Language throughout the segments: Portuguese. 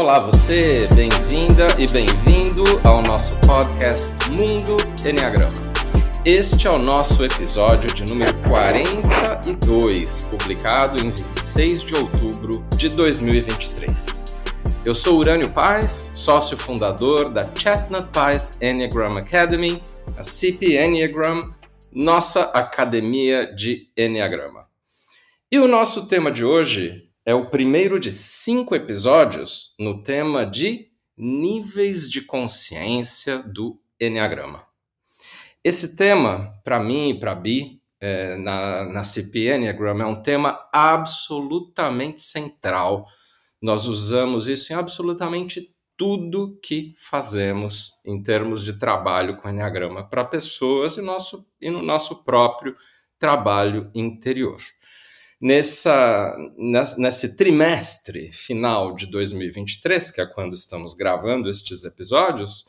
Olá, você, bem-vinda e bem-vindo ao nosso podcast Mundo Enneagrama. Este é o nosso episódio de número 42, publicado em 26 de outubro de 2023. Eu sou Urânio Paz, sócio fundador da Chestnut Paz Enneagram Academy, a CP Enneagram, nossa academia de Enneagrama. E o nosso tema de hoje é o primeiro de cinco episódios no tema de níveis de consciência do Enneagrama. Esse tema, para mim e para Bi, é, na, na CP Enneagram, é um tema absolutamente central. Nós usamos isso em absolutamente tudo que fazemos em termos de trabalho com Enneagrama para pessoas e, nosso, e no nosso próprio trabalho interior. Nessa, nesse trimestre final de 2023, que é quando estamos gravando estes episódios,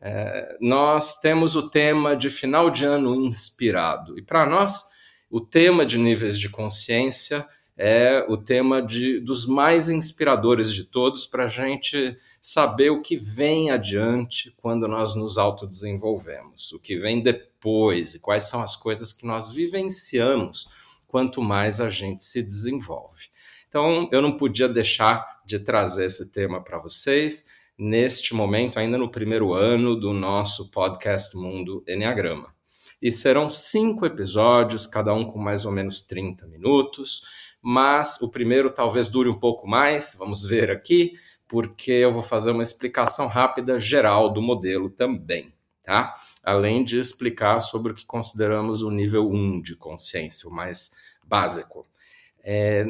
é, nós temos o tema de final de ano inspirado. E para nós, o tema de níveis de consciência é o tema de, dos mais inspiradores de todos para a gente saber o que vem adiante quando nós nos autodesenvolvemos, o que vem depois e quais são as coisas que nós vivenciamos quanto mais a gente se desenvolve. Então, eu não podia deixar de trazer esse tema para vocês neste momento, ainda no primeiro ano do nosso podcast Mundo Enneagrama. E serão cinco episódios, cada um com mais ou menos 30 minutos, mas o primeiro talvez dure um pouco mais, vamos ver aqui, porque eu vou fazer uma explicação rápida geral do modelo também, tá? Além de explicar sobre o que consideramos o nível 1 de consciência, o mais básico. É,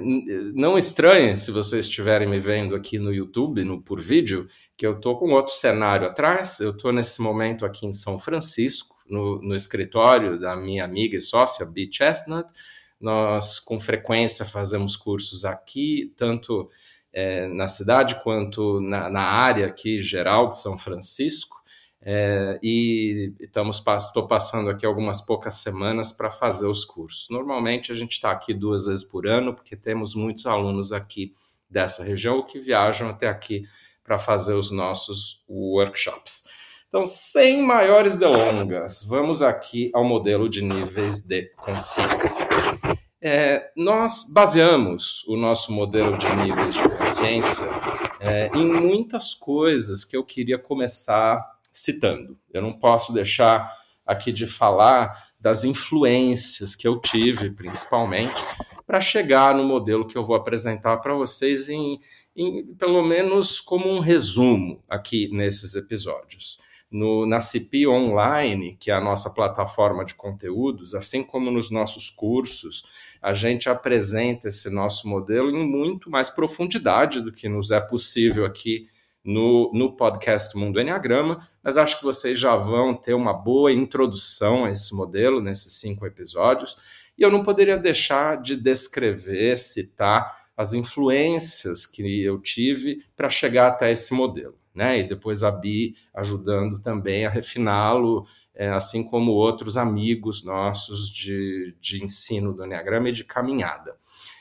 não estranhe se vocês estiverem me vendo aqui no YouTube, no por vídeo, que eu estou com outro cenário atrás. Eu estou nesse momento aqui em São Francisco, no, no escritório da minha amiga e sócia, Bee Chestnut. Nós, com frequência, fazemos cursos aqui, tanto é, na cidade quanto na, na área aqui geral de São Francisco. É, e estamos estou passando aqui algumas poucas semanas para fazer os cursos. Normalmente a gente está aqui duas vezes por ano, porque temos muitos alunos aqui dessa região que viajam até aqui para fazer os nossos workshops. Então, sem maiores delongas, vamos aqui ao modelo de níveis de consciência. É, nós baseamos o nosso modelo de níveis de consciência é, em muitas coisas que eu queria começar citando. Eu não posso deixar aqui de falar das influências que eu tive, principalmente, para chegar no modelo que eu vou apresentar para vocês em, em, pelo menos como um resumo aqui nesses episódios. No, na CP Online, que é a nossa plataforma de conteúdos, assim como nos nossos cursos, a gente apresenta esse nosso modelo em muito mais profundidade do que nos é possível aqui no, no podcast Mundo Enneagrama, mas acho que vocês já vão ter uma boa introdução a esse modelo nesses cinco episódios. E eu não poderia deixar de descrever, citar as influências que eu tive para chegar até esse modelo. Né? E depois a Bi ajudando também a refiná-lo, é, assim como outros amigos nossos de, de ensino do Enneagrama e de caminhada.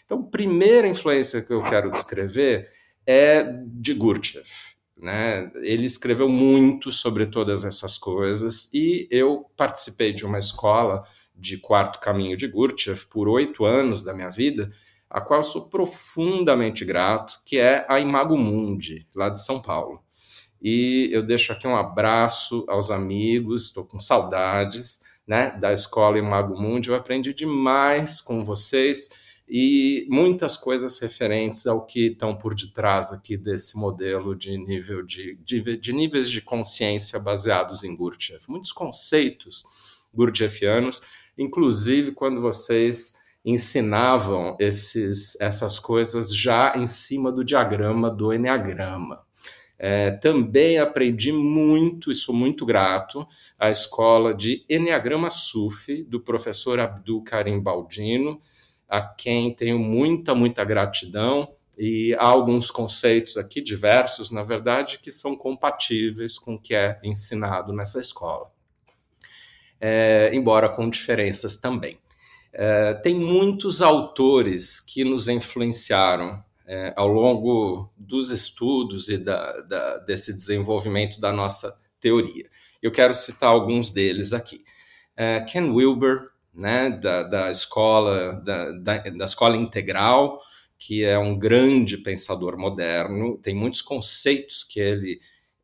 Então, primeira influência que eu quero descrever é de Gurdjieff. Né? Ele escreveu muito sobre todas essas coisas e eu participei de uma escola de quarto caminho de Gurdjieff por oito anos da minha vida, a qual sou profundamente grato, que é a Imago Mundi, lá de São Paulo. E eu deixo aqui um abraço aos amigos, estou com saudades né, da escola Imago Mundi, eu aprendi demais com vocês e muitas coisas referentes ao que estão por detrás aqui desse modelo de nível de, de, de níveis de consciência baseados em Gurdjieff. Muitos conceitos gurdjieffianos, inclusive quando vocês ensinavam esses, essas coisas já em cima do diagrama do Enneagrama. É, também aprendi muito, e sou muito grato, à escola de Enneagrama Sufi, do professor Abdul Karim Baldino, a quem tenho muita, muita gratidão. E há alguns conceitos aqui, diversos, na verdade, que são compatíveis com o que é ensinado nessa escola, é, embora com diferenças também. É, tem muitos autores que nos influenciaram é, ao longo dos estudos e da, da, desse desenvolvimento da nossa teoria. Eu quero citar alguns deles aqui. É, Ken Wilber, né, da, da escola da, da, da, escola integral, que é um grande pensador moderno, tem muitos conceitos que ele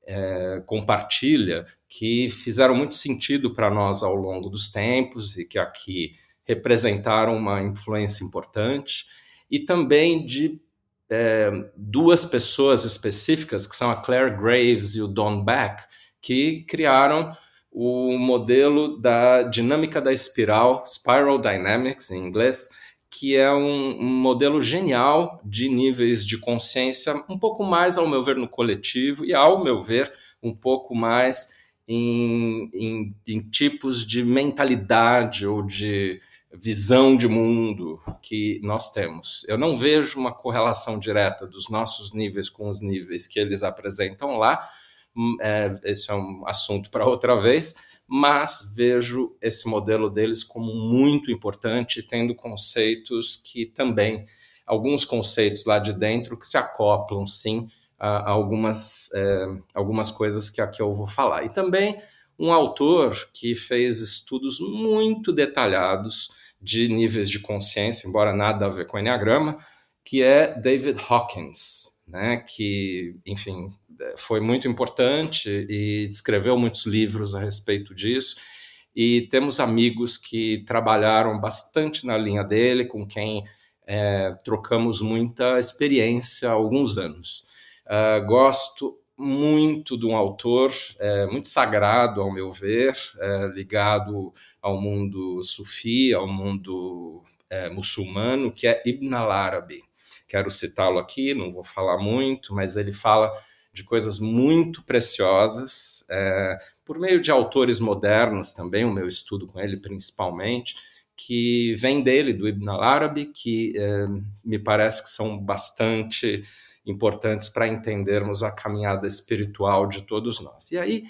é, compartilha que fizeram muito sentido para nós ao longo dos tempos e que aqui representaram uma influência importante, e também de é, duas pessoas específicas, que são a Claire Graves e o Don Beck, que criaram o modelo da dinâmica da espiral, Spiral Dynamics em inglês, que é um, um, modelo genial de níveis de consciência, um pouco mais, ao meu ver, no coletivo e, ao meu ver, um pouco mais em, em, em tipos de mentalidade ou de visão de mundo que nós temos. Eu não vejo uma correlação direta dos nossos níveis com os níveis que eles apresentam lá. Hum, é, esse é um assunto para outra vez, mas vejo esse modelo deles como muito importante, tendo conceitos que também, alguns conceitos lá de dentro que se acoplam, sim, a algumas, é, algumas coisas que aqui eu vou falar. E também um autor que fez estudos muito detalhados de níveis de consciência, embora nada a ver com Enneagrama, que é David Hawkins, né, que, enfim, foi muito importante e escreveu muitos livros a respeito disso. E temos amigos que trabalharam bastante na linha dele, com quem é, trocamos muita experiência há alguns anos. Uh, gosto muito de um autor é, muito sagrado, ao meu ver, é, ligado ao mundo sufi, ao mundo é, muçulmano, que é Ibn al-Arabi. Quero citá-lo aqui, não vou falar muito, mas ele fala de coisas muito preciosas, é, por meio de autores modernos também, o meu estudo com ele principalmente, que vem dele, do Ibn al-Arabi, que é, me parece que são bastante importantes para entendermos a caminhada espiritual de todos nós. E aí,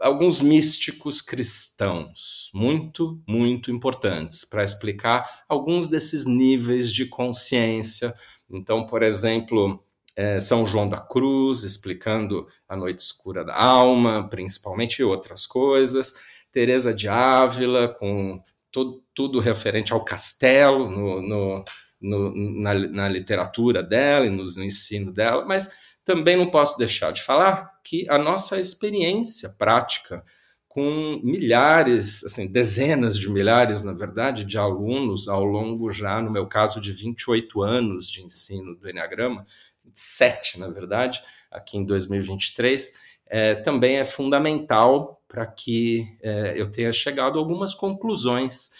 alguns místicos cristãos, muito, muito importantes, para explicar alguns desses níveis de consciência. Então, por exemplo, é, São João da Cruz, explicando a noite escura da alma, principalmente, outras coisas. Teresa de Ávila, com todo, tudo referente ao castelo no, no no, na, na, literatura dela e no ensino dela, mas também não posso deixar de falar que a nossa experiência prática com milhares, assim, dezenas de milhares, na verdade, de alunos ao longo já, no meu caso, de 28 anos de ensino do Enneagrama, sete, na verdade, aqui em 2023, é, também é fundamental para que é, eu tenha chegado a algumas conclusões,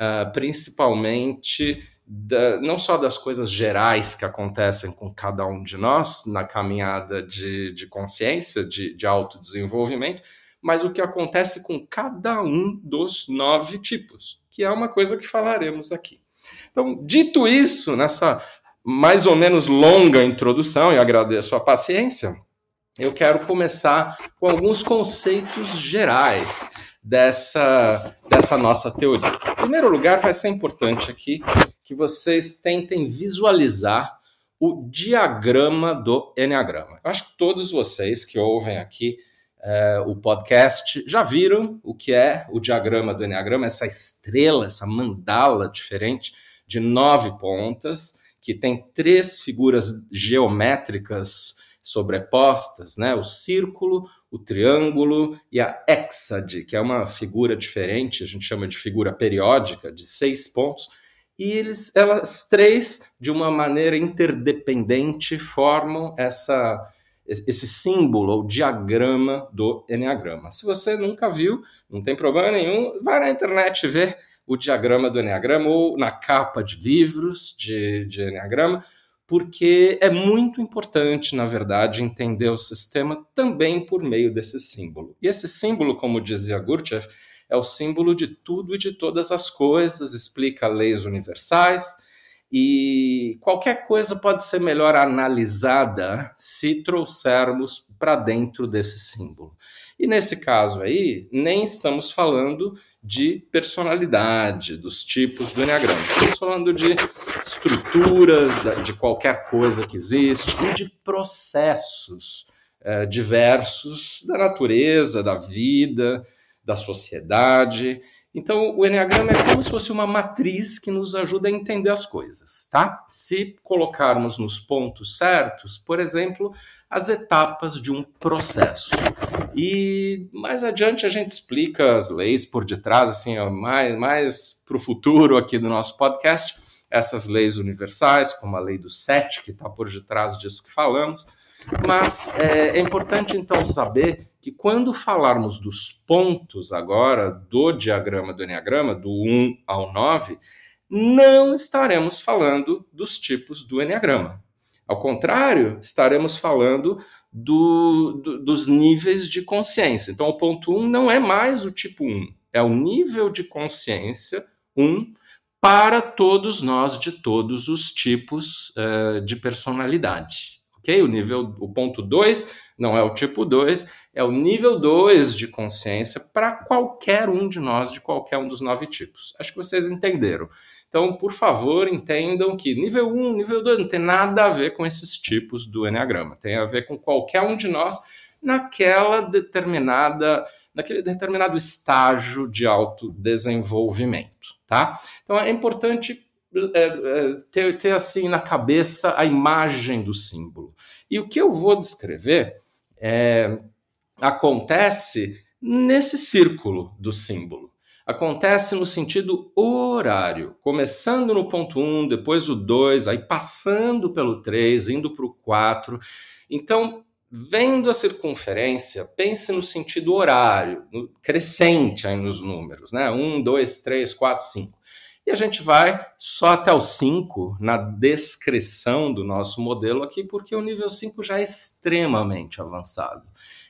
uh, principalmente da, não só das coisas gerais que acontecem com cada um de nós na caminhada de, de consciência, de, de autodesenvolvimento, mas o que acontece com cada um dos nove tipos, que é uma coisa que falaremos aqui. Então, dito isso, nessa mais ou menos longa introdução, e agradeço a paciência, eu quero começar com alguns conceitos gerais dessa, dessa nossa teoria. Em primeiro lugar, vai ser importante aqui que vocês tentem visualizar o diagrama do Enneagrama. Eu acho que todos vocês que ouvem aqui é, o podcast já viram o que é o diagrama do Enneagrama, essa estrela, essa mandala diferente de nove pontas, que tem três figuras geométricas sobrepostas, né? O círculo, o triângulo e a hexade, que é uma figura diferente, a gente chama de figura periódica, de seis pontos, e eles, elas três, de uma maneira interdependente, formam essa, esse símbolo ou diagrama do Enneagrama. Se você nunca viu, não tem problema nenhum, vai na internet ver o diagrama do Enneagrama ou na capa de livros de, de Enneagrama, porque é muito importante, na verdade, entender o sistema também por meio desse símbolo. E esse símbolo, como dizia Gurdjieff, é o símbolo de tudo e de todas as coisas, explica leis universais e qualquer coisa pode ser melhor analisada se trouxermos para dentro desse símbolo. E nesse caso aí, nem estamos falando de personalidade, dos tipos do Enneagrama. Estamos falando de estruturas, de qualquer coisa que existe e de processos é, diversos da natureza, da vida, da sociedade. Então, o Enneagrama é como se fosse uma matriz que nos ajuda a entender as coisas, tá? Se colocarmos nos pontos certos, por exemplo, as etapas de um processo. E mais adiante a gente explica as leis por detrás, assim, mais, mais para o futuro aqui do nosso podcast, essas leis universais, como a lei do sete, que está por detrás disso que falamos. Mas é, é importante então saber que quando falarmos dos pontos agora do diagrama do Enneagrama, do 1 ao 9, não estaremos falando dos tipos do Enneagrama. Ao contrário, estaremos falando do, do, dos níveis de consciência. Então, o ponto 1 não é mais o tipo 1, é o nível de consciência 1 para todos nós de todos os tipos uh, de personalidade. Ok? O nível, o ponto 2 não é o tipo 2, é o nível 2 de consciência para qualquer um de nós, de qualquer um dos nove tipos. Acho que vocês entenderam. Então, por favor, entendam que nível 1, nível 2 não tem nada a ver com esses tipos do Enneagrama. Tem a ver com qualquer um de nós naquela determinada, naquele determinado estágio de autodesenvolvimento, tá? Então, é importante é, é, ter, ter assim na cabeça a imagem do símbolo. E o que eu vou descrever é, acontece nesse círculo do símbolo acontece no sentido horário, começando no ponto 1, um, depois o 2, aí passando pelo 3, indo para o 4. Então, vendo a circunferência, pense no sentido horário, no, crescente aí nos números, né? 1, 2, 3, 4, 5. E a gente vai só até o 5 na descrição do nosso modelo aqui, porque o nível 5 já é extremamente avançado.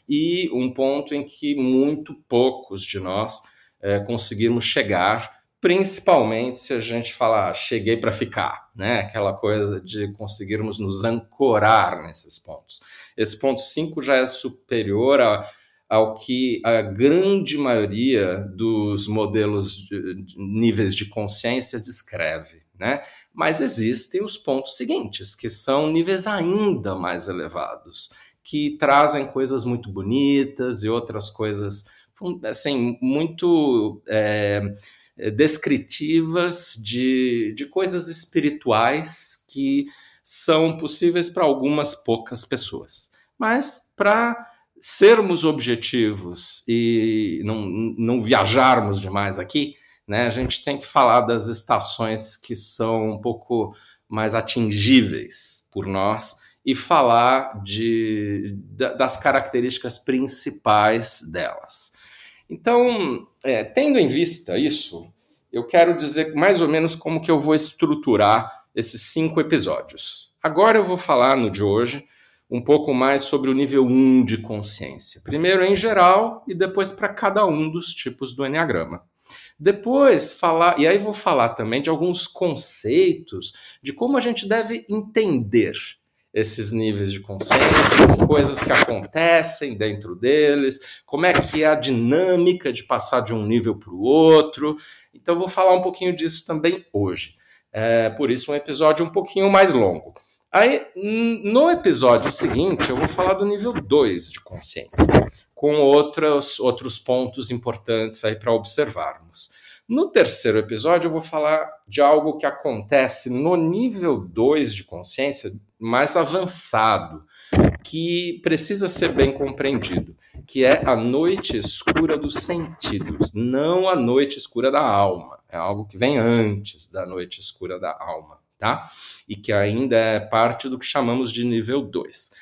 E um ponto em que muito poucos de nós é, conseguirmos chegar, principalmente se a gente falar cheguei para ficar, né? Aquela coisa de conseguirmos nos ancorar nesses pontos. Esse ponto 5 já é superior a, ao que a grande maioria dos modelos de, de níveis de consciência descreve, né? Mas existem os pontos seguintes, que são níveis ainda mais elevados, que trazem coisas muito bonitas e outras coisas assim, muito é, descritivas de, de coisas espirituais que são possíveis para algumas poucas pessoas. Mas para sermos objetivos e não, não viajarmos demais aqui, né, a gente tem que falar das estações que são um pouco mais atingíveis por nós e falar de, das características principais delas. Então, é, tendo em vista isso, eu quero dizer mais ou menos como que eu vou estruturar esses cinco episódios. Agora eu vou falar no de hoje um pouco mais sobre o nível 1 de consciência. Primeiro em geral e depois para cada um dos tipos do Enneagrama. Depois falar, e aí vou falar também de alguns conceitos de como a gente deve entender esses níveis de consciência, coisas que acontecem dentro deles, como é que é a dinâmica de passar de um nível para o outro. Então, vou falar um pouquinho disso também hoje. É, por isso, um episódio um pouquinho mais longo. Aí, no episódio seguinte, eu vou falar do nível 2 de consciência, com outros, outros pontos importantes aí para observarmos. No terceiro episódio, eu vou falar de algo que acontece no nível 2 de consciência mais avançado, que precisa ser bem compreendido, que é a noite escura dos sentidos, não a noite escura da alma. É algo que vem antes da noite escura da alma, tá? E que ainda é parte do que chamamos de nível 2.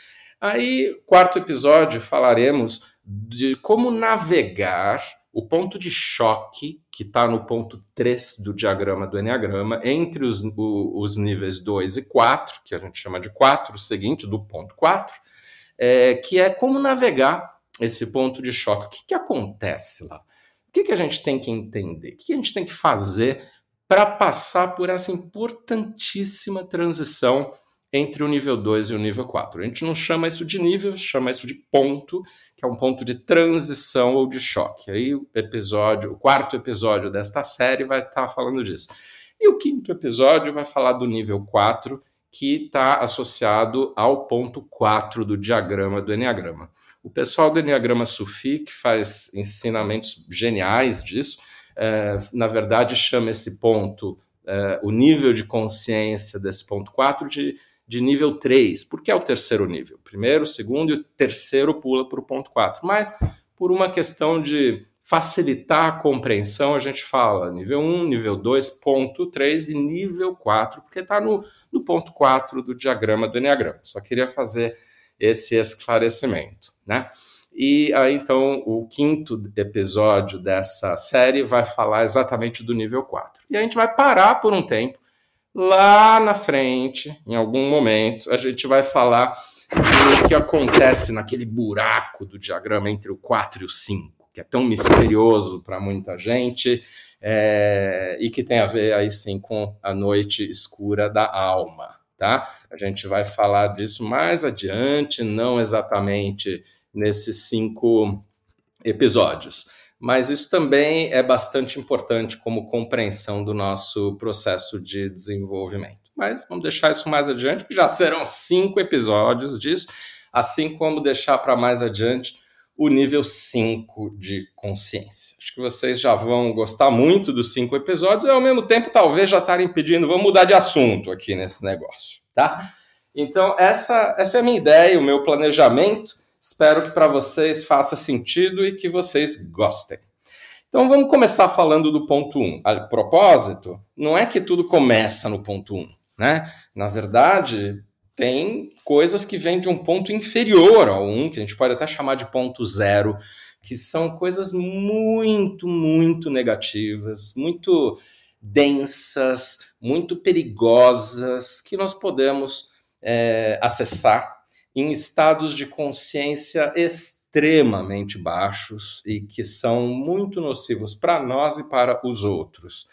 Aí, quarto episódio, falaremos de como navegar o ponto de choque, que está no ponto 3 do diagrama do Enneagrama, entre os, o, os níveis 2 e 4, que a gente chama de 4, o seguinte, do ponto 4, é, que é como navegar esse ponto de choque. O que, que acontece lá? O que, que a gente tem que entender? O que, que a gente tem que fazer para passar por essa importantíssima transição entre o nível 2 e o nível 4. A gente não chama isso de nível, chama isso de ponto, que é um ponto de transição ou de choque. Aí o episódio, o quarto episódio desta série vai estar tá falando disso. E o quinto episódio vai falar do nível 4, que está associado ao ponto 4 do diagrama do Enneagrama. O pessoal do Enneagrama Sufi, que faz ensinamentos geniais disso, é, na verdade chama esse ponto, é, o nível de consciência desse ponto 4 de, de nível 3, porque é o terceiro nível. Primeiro, segundo e o terceiro pula para o ponto 4. Mas por uma questão de facilitar a compreensão, a gente fala nível 1, nível 2, ponto 3 e nível 4, porque está no, no ponto 4 do diagrama do Enneagrama. Só queria fazer esse esclarecimento, né? E aí, então, o quinto episódio dessa série vai falar exatamente do nível 4. E a gente vai parar por um tempo. Lá na frente, em algum momento, a gente vai falar do que acontece naquele buraco do diagrama entre o 4 e o 5 que é tão misterioso para muita gente é, e que tem a ver aí sim com a noite escura da alma, tá? A gente vai falar disso mais adiante, não exatamente nesses cinco episódios. Mas isso também é bastante importante como compreensão do nosso processo de desenvolvimento. Mas vamos deixar isso mais adiante, porque já serão cinco episódios disso, assim como deixar para mais adiante o nível 5 de consciência. Acho que vocês já vão gostar muito dos cinco episódios e, ao mesmo tempo, talvez já estarem pedindo, vamos mudar de assunto aqui nesse negócio, tá? Então, essa, essa é a minha ideia, o meu planejamento. Espero que para vocês faça sentido e que vocês gostem. Então, vamos começar falando do ponto 1. Um. A propósito, não é que tudo começa no ponto 1, um, né? Na verdade, tem coisas que vêm de um ponto inferior ao 1, que a gente pode até chamar de ponto zero, que são coisas muito, muito negativas, muito densas, muito perigosas, que nós podemos é, acessar em estados de consciência extremamente baixos e que são muito nocivos para nós e para os outros.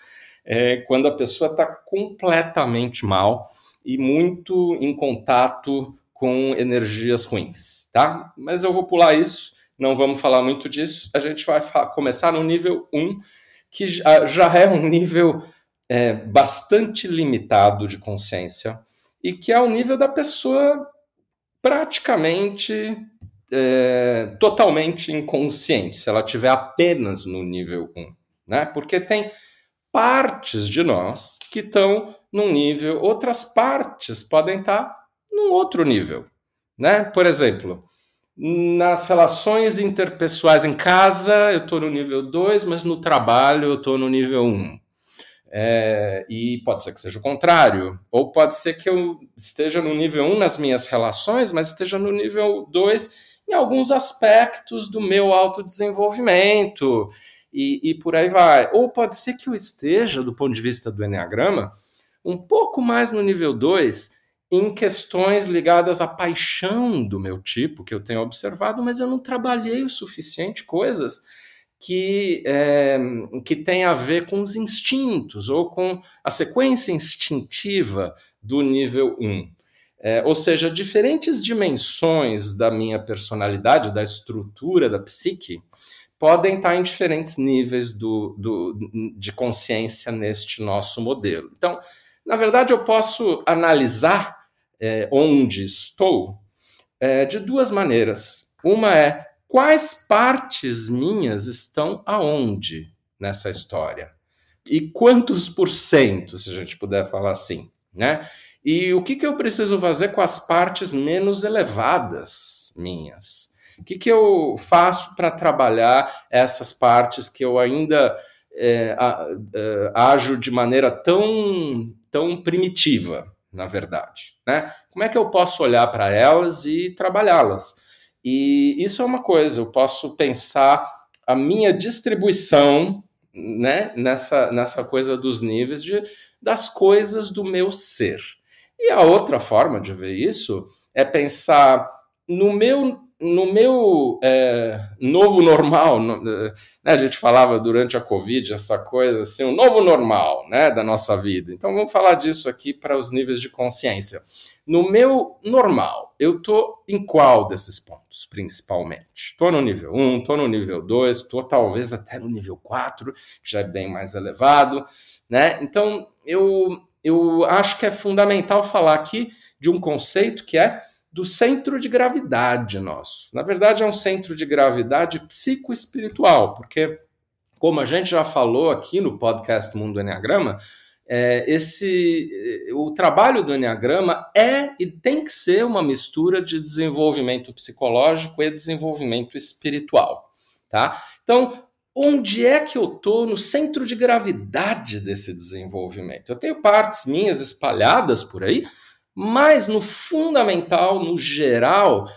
É, quando a pessoa está completamente mal e muito em contato com energias ruins, tá? Mas eu vou pular isso, não vamos falar muito disso. A gente vai começar no nível 1, que já é um nível é, bastante limitado de consciência e que é o nível da pessoa praticamente é, totalmente inconsciente, se ela tiver apenas no nível 1, né? Porque tem partes de nós que estão num nível, outras partes podem estar num outro nível, né? Por exemplo, nas relações interpessoais em casa, eu estou no nível 2, mas no trabalho eu estou no nível 1. Um. É, e pode ser que seja o contrário, ou pode ser que eu esteja no nível 1 um nas minhas relações, mas esteja no nível 2 em alguns aspectos do meu autodesenvolvimento, e, e por aí vai. Ou pode ser que eu esteja, do ponto de vista do Enneagrama, um pouco mais no nível 2 em questões ligadas à paixão do meu tipo, que eu tenho observado, mas eu não trabalhei o suficiente coisas que, é, que tem a ver com os instintos ou com a sequência instintiva do nível 1. Um. É, ou seja, diferentes dimensões da minha personalidade, da estrutura da psique, podem estar em diferentes níveis do, do, de consciência neste nosso modelo. Então, na verdade, eu posso analisar é, onde estou é, de duas maneiras. Uma é quais partes minhas estão aonde nessa história e quantos por cento, se a gente puder falar assim, né? E o que, que eu preciso fazer com as partes menos elevadas minhas? O que, que eu faço para trabalhar essas partes que eu ainda é, a, é, ajo de maneira tão tão primitiva, na verdade. Né? Como é que eu posso olhar para elas e trabalhá-las? E isso é uma coisa, eu posso pensar a minha distribuição né, nessa, nessa coisa dos níveis de, das coisas do meu ser. E a outra forma de ver isso é pensar no meu no meu é, novo normal, no, né, a gente falava durante a Covid essa coisa assim, o novo normal né, da nossa vida. Então vamos falar disso aqui para os níveis de consciência. No meu normal, eu estou em qual desses pontos, principalmente? Estou no nível 1, estou no nível 2, estou talvez até no nível 4, que já é bem mais elevado. Né? Então, eu, eu acho que é fundamental falar aqui de um conceito que é do centro de gravidade nosso. Na verdade, é um centro de gravidade psicoespiritual, porque, como a gente já falou aqui no podcast Mundo Enneagrama, é, esse o trabalho do Enneagrama é e tem que ser uma mistura de desenvolvimento psicológico e desenvolvimento espiritual. Tá? Então, onde é que eu estou no centro de gravidade desse desenvolvimento? Eu tenho partes minhas espalhadas por aí, mas no fundamental, no geral,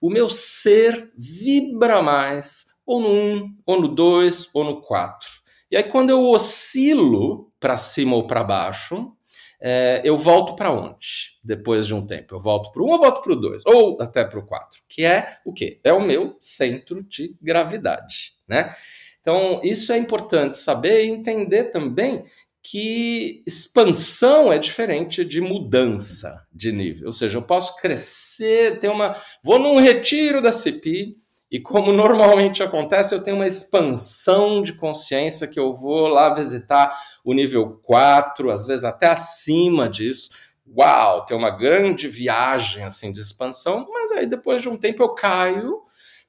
o meu ser vibra mais ou no 1, ou no 2, ou no 4. E aí, quando eu oscilo para cima ou para baixo, é, eu volto para onde? Depois de um tempo. Eu volto para 1 ou volto para o 2? Ou até para o 4? Que é o quê? É o meu centro de gravidade. Né? Então, isso é importante saber e entender também que expansão é diferente de mudança de nível. Ou seja, eu posso crescer, ter uma. Vou num retiro da CPI, e como normalmente acontece, eu tenho uma expansão de consciência que eu vou lá visitar o nível 4, às vezes até acima disso. Uau, tem uma grande viagem assim de expansão, mas aí depois de um tempo eu caio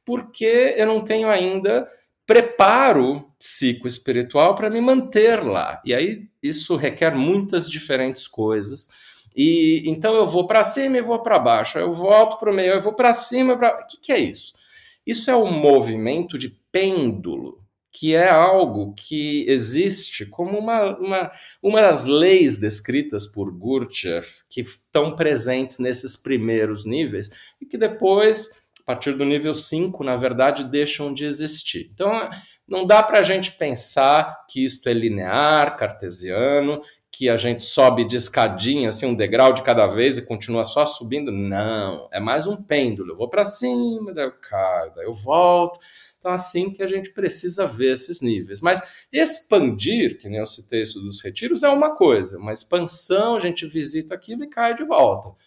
porque eu não tenho ainda preparo psicoespiritual para me manter lá. E aí isso requer muitas diferentes coisas. E então eu vou para cima e vou para baixo, eu volto para o meio, eu vou para cima, para o que, que é isso? Isso é um movimento de pêndulo, que é algo que existe como uma, uma, uma das leis descritas por Gurdjieff, que estão presentes nesses primeiros níveis, e que depois a partir do nível 5, na verdade, deixam de existir. Então, não dá para a gente pensar que isto é linear, cartesiano, que a gente sobe de escadinha, assim, um degrau de cada vez e continua só subindo. Não, é mais um pêndulo. Eu vou para cima, daí eu caio, daí eu volto. Então, assim que a gente precisa ver esses níveis. Mas expandir, que nem eu citei isso dos retiros, é uma coisa. Uma expansão, a gente visita aquilo e cai de volta.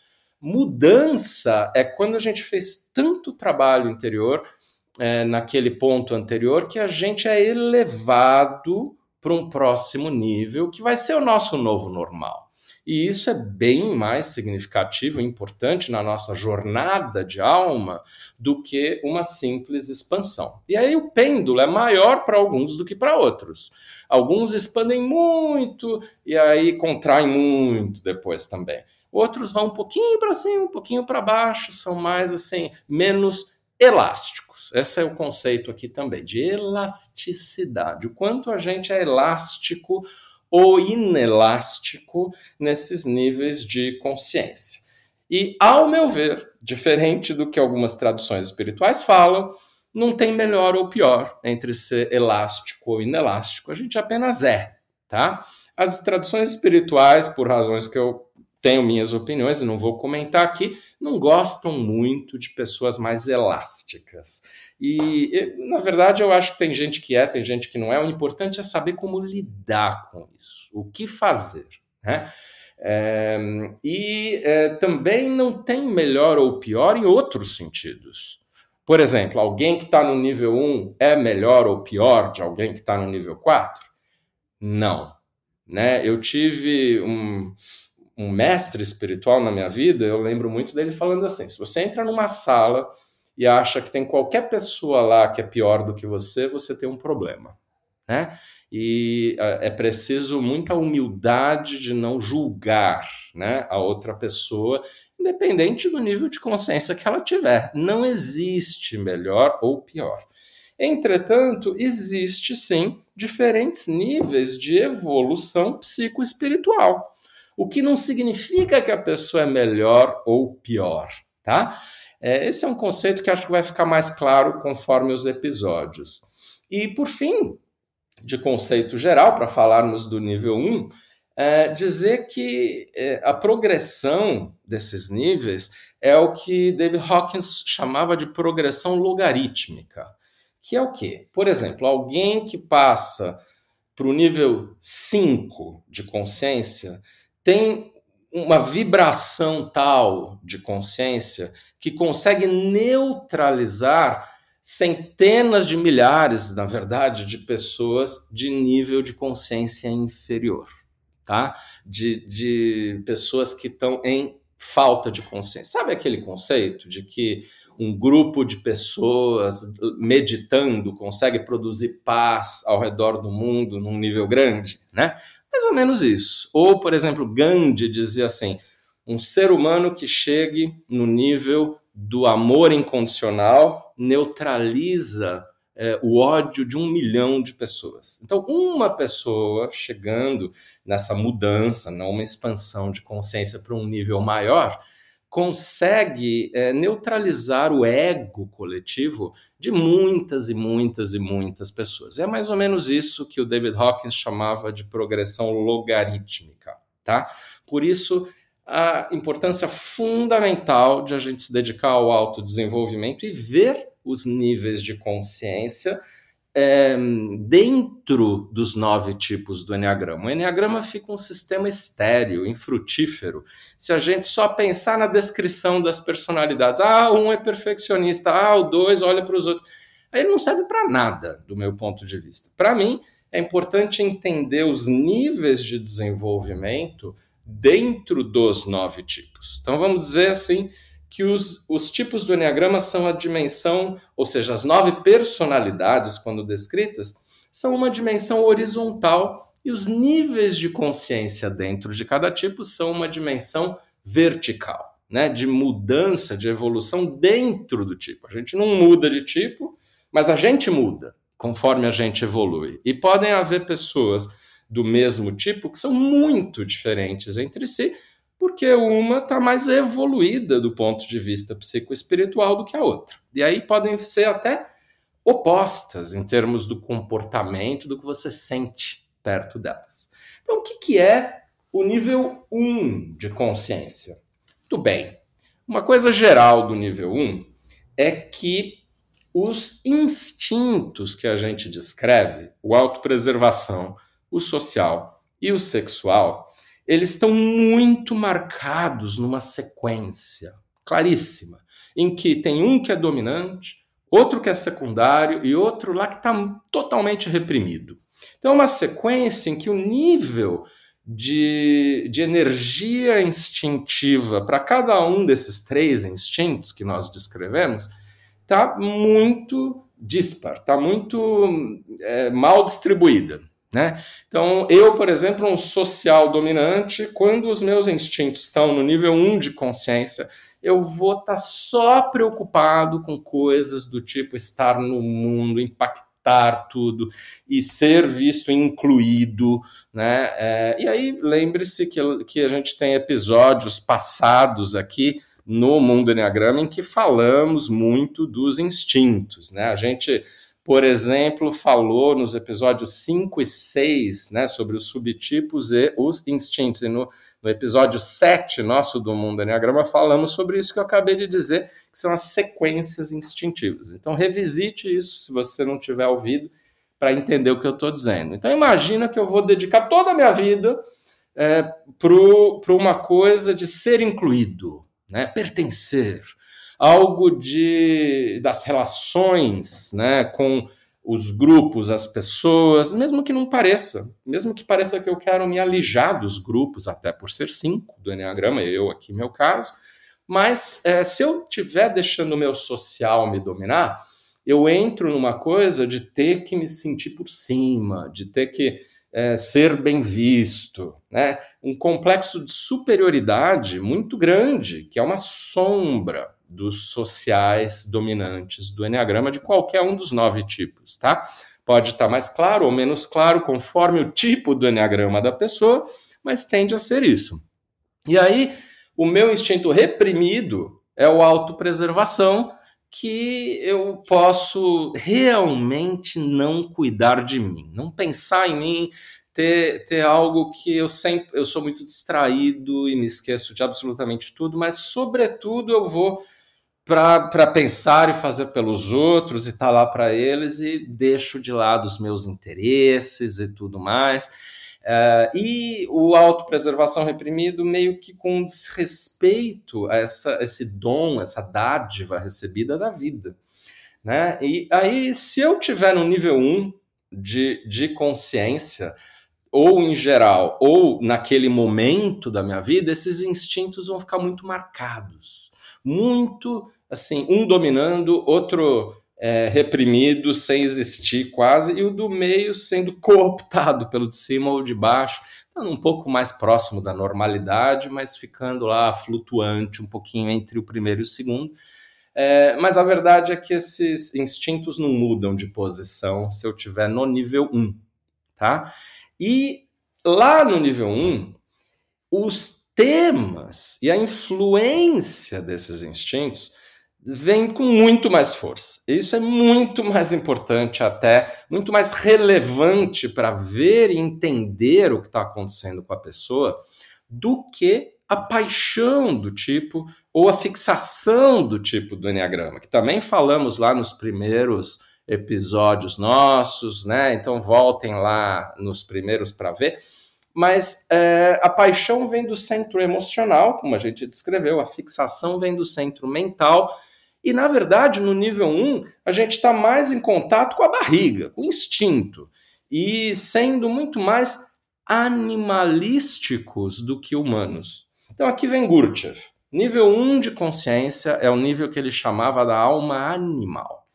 Mudança é quando a gente fez tanto trabalho interior é, naquele ponto anterior que a gente é elevado para um próximo nível que vai ser o nosso novo normal. E isso é bem mais significativo e importante na nossa jornada de alma do que uma simples expansão. E aí o pêndulo é maior para alguns do que para outros. Alguns expandem muito e aí contraem muito depois também. Outros vão um pouquinho para cima, um pouquinho para baixo, são mais assim, menos elásticos. Esse é o conceito aqui também de elasticidade. O quanto a gente é elástico ou inelástico nesses níveis de consciência. E, ao meu ver, diferente do que algumas traduções espirituais falam, não tem melhor ou pior entre ser elástico ou inelástico. A gente apenas é, tá? As traduções espirituais, por razões que eu tenho minhas opiniões e não vou comentar aqui, não gostam muito de pessoas mais elásticas. E, na verdade, eu acho que tem gente que é, tem gente que não é. O importante é saber como lidar com isso, o que fazer. Né? É, e é, também não tem melhor ou pior em outros sentidos. Por exemplo, alguém que está no nível 1 é melhor ou pior de alguém que está no nível 4? Não. Né? Eu tive um, um mestre espiritual na minha vida, eu lembro muito dele falando assim: se você entra numa sala e acha que tem qualquer pessoa lá que é pior do que você, você tem um problema, né? E é preciso muita humildade de não julgar, né, a outra pessoa, independente do nível de consciência que ela tiver. Não existe melhor ou pior. Entretanto, existe sim diferentes níveis de evolução psicoespiritual o que não significa que a pessoa é melhor ou pior, tá? É, esse é um conceito que acho que vai ficar mais claro conforme os episódios. E, por fim, de conceito geral, para falarmos do nível 1, é, dizer que é, a progressão desses níveis é o que David Hawkins chamava de progressão logarítmica, que é o quê? Por exemplo, alguém que passa para o nível 5 de consciência tem uma vibração tal de consciência que consegue neutralizar centenas de milhares, na verdade, de pessoas de nível de consciência inferior, tá? De, de pessoas que estão em falta de consciência. Sabe aquele conceito de que um grupo de pessoas meditando consegue produzir paz ao redor do mundo num nível grande, né? Mais ou menos isso. Ou, por exemplo, Gandhi dizia assim: um ser humano que chegue no nível do amor incondicional neutraliza é, o ódio de um milhão de pessoas. Então, uma pessoa chegando nessa mudança, numa expansão de consciência para um nível maior, consegue é, neutralizar o ego coletivo de muitas e muitas e muitas pessoas. É mais ou menos isso que o David Hawkins chamava de progressão logarítmica, tá? Por isso, a importância fundamental de a gente se dedicar ao autodesenvolvimento e ver os níveis de consciência é, dentro dos nove tipos do Enneagrama. O Enneagrama fica um sistema estéreo, infrutífero, se a gente só pensar na descrição das personalidades. Ah, um é perfeccionista, ah, o dois olha para os outros. Aí não serve para nada, do meu ponto de vista. Para mim, é importante entender os níveis de desenvolvimento dentro dos nove tipos. Então vamos dizer assim que os, os tipos do Enneagrama são a dimensão, ou seja, as nove personalidades, quando descritas, são uma dimensão horizontal e os níveis de consciência dentro de cada tipo são uma dimensão vertical, né? De mudança, de evolução dentro do tipo. A gente não muda de tipo, mas a gente muda conforme a gente evolui. E podem haver pessoas do mesmo tipo que são muito diferentes entre si, porque uma está mais evoluída do ponto de vista psicoespiritual do que a outra. E aí podem ser até opostas em termos do comportamento, do que você sente perto delas. Então, o que, que é o nível 1 de consciência? Tudo bem. Uma coisa geral do nível 1 é que os instintos que a gente descreve, o autopreservação, o social e o sexual, eles estão muito marcados numa sequência claríssima, em que tem um que é dominante, outro que é secundário e outro lá que está totalmente reprimido. Então, é uma sequência em que o nível de, de energia instintiva para cada um desses três instintos que nós descrevemos está muito dispar, está muito é, mal distribuída. Né? Então, eu, por exemplo, um social dominante, quando os meus instintos estão no nível 1 de consciência, eu vou estar tá só preocupado com coisas do tipo estar no mundo, impactar tudo e ser visto incluído, né? É, e aí lembre-se que, que a gente tem episódios passados aqui no Mundo Enneagrama em que falamos muito dos instintos, né? A gente por exemplo, falou nos episódios 5 e 6 né, sobre os subtipos e os instintos. E no, no episódio 7 nosso do Mundo Enneagrama, falamos sobre isso que eu acabei de dizer, que são as sequências instintivas. Então, revisite isso se você não tiver ouvido para entender o que eu estou dizendo. Então, imagina que eu vou dedicar toda a minha vida é, para uma coisa de ser incluído, né, pertencer algo de das relações, né, com os grupos, as pessoas, mesmo que não pareça, mesmo que pareça que eu quero me alijar dos grupos, até por ser cinco do Enneagrama, eu aqui meu caso, mas é, se eu estiver deixando o meu social me dominar, eu entro numa coisa de ter que me sentir por cima, de ter que é, ser bem visto, né? um complexo de superioridade muito grande, que é uma sombra dos sociais dominantes do Enneagrama de qualquer um dos nove tipos, tá? Pode estar mais claro ou menos claro, conforme o tipo do Enneagrama da pessoa, mas tende a ser isso. E aí, o meu instinto reprimido é o autopreservação, que eu posso realmente não cuidar de mim, não pensar em mim, ter, ter algo que eu sempre eu sou muito distraído e me esqueço de absolutamente tudo, mas sobretudo eu vou para pensar e fazer pelos outros e estar tá lá para eles e deixo de lado os meus interesses e tudo mais. Uh, e o autopreservação reprimido meio que com desrespeito a essa, esse dom, essa dádiva recebida da vida. Né? E aí, se eu tiver no nível 1 de, de consciência, ou em geral, ou naquele momento da minha vida, esses instintos vão ficar muito marcados. Muito assim, um dominando, outro é, reprimido, sem existir quase, e o do meio sendo cooptado pelo de cima ou de baixo, então, um pouco mais próximo da normalidade, mas ficando lá flutuante um pouquinho entre o primeiro e o segundo. É, mas a verdade é que esses instintos não mudam de posição se eu tiver no nível 1, tá? E lá no nível 1, os temas e a influência desses instintos vem com muito mais força. Isso é muito mais importante, até muito mais relevante para ver e entender o que está acontecendo com a pessoa do que a paixão do tipo ou a fixação do tipo do Enneagrama, que também falamos lá nos primeiros episódios nossos, né? Então voltem lá nos primeiros para ver. Mas é, a paixão vem do centro emocional, como a gente descreveu, a fixação vem do centro mental e, na verdade, no nível 1, a gente está mais em contato com a barriga, com o instinto, e sendo muito mais animalísticos do que humanos. Então, aqui vem Gurdjieff. Nível 1 de consciência é o nível que ele chamava da alma animal,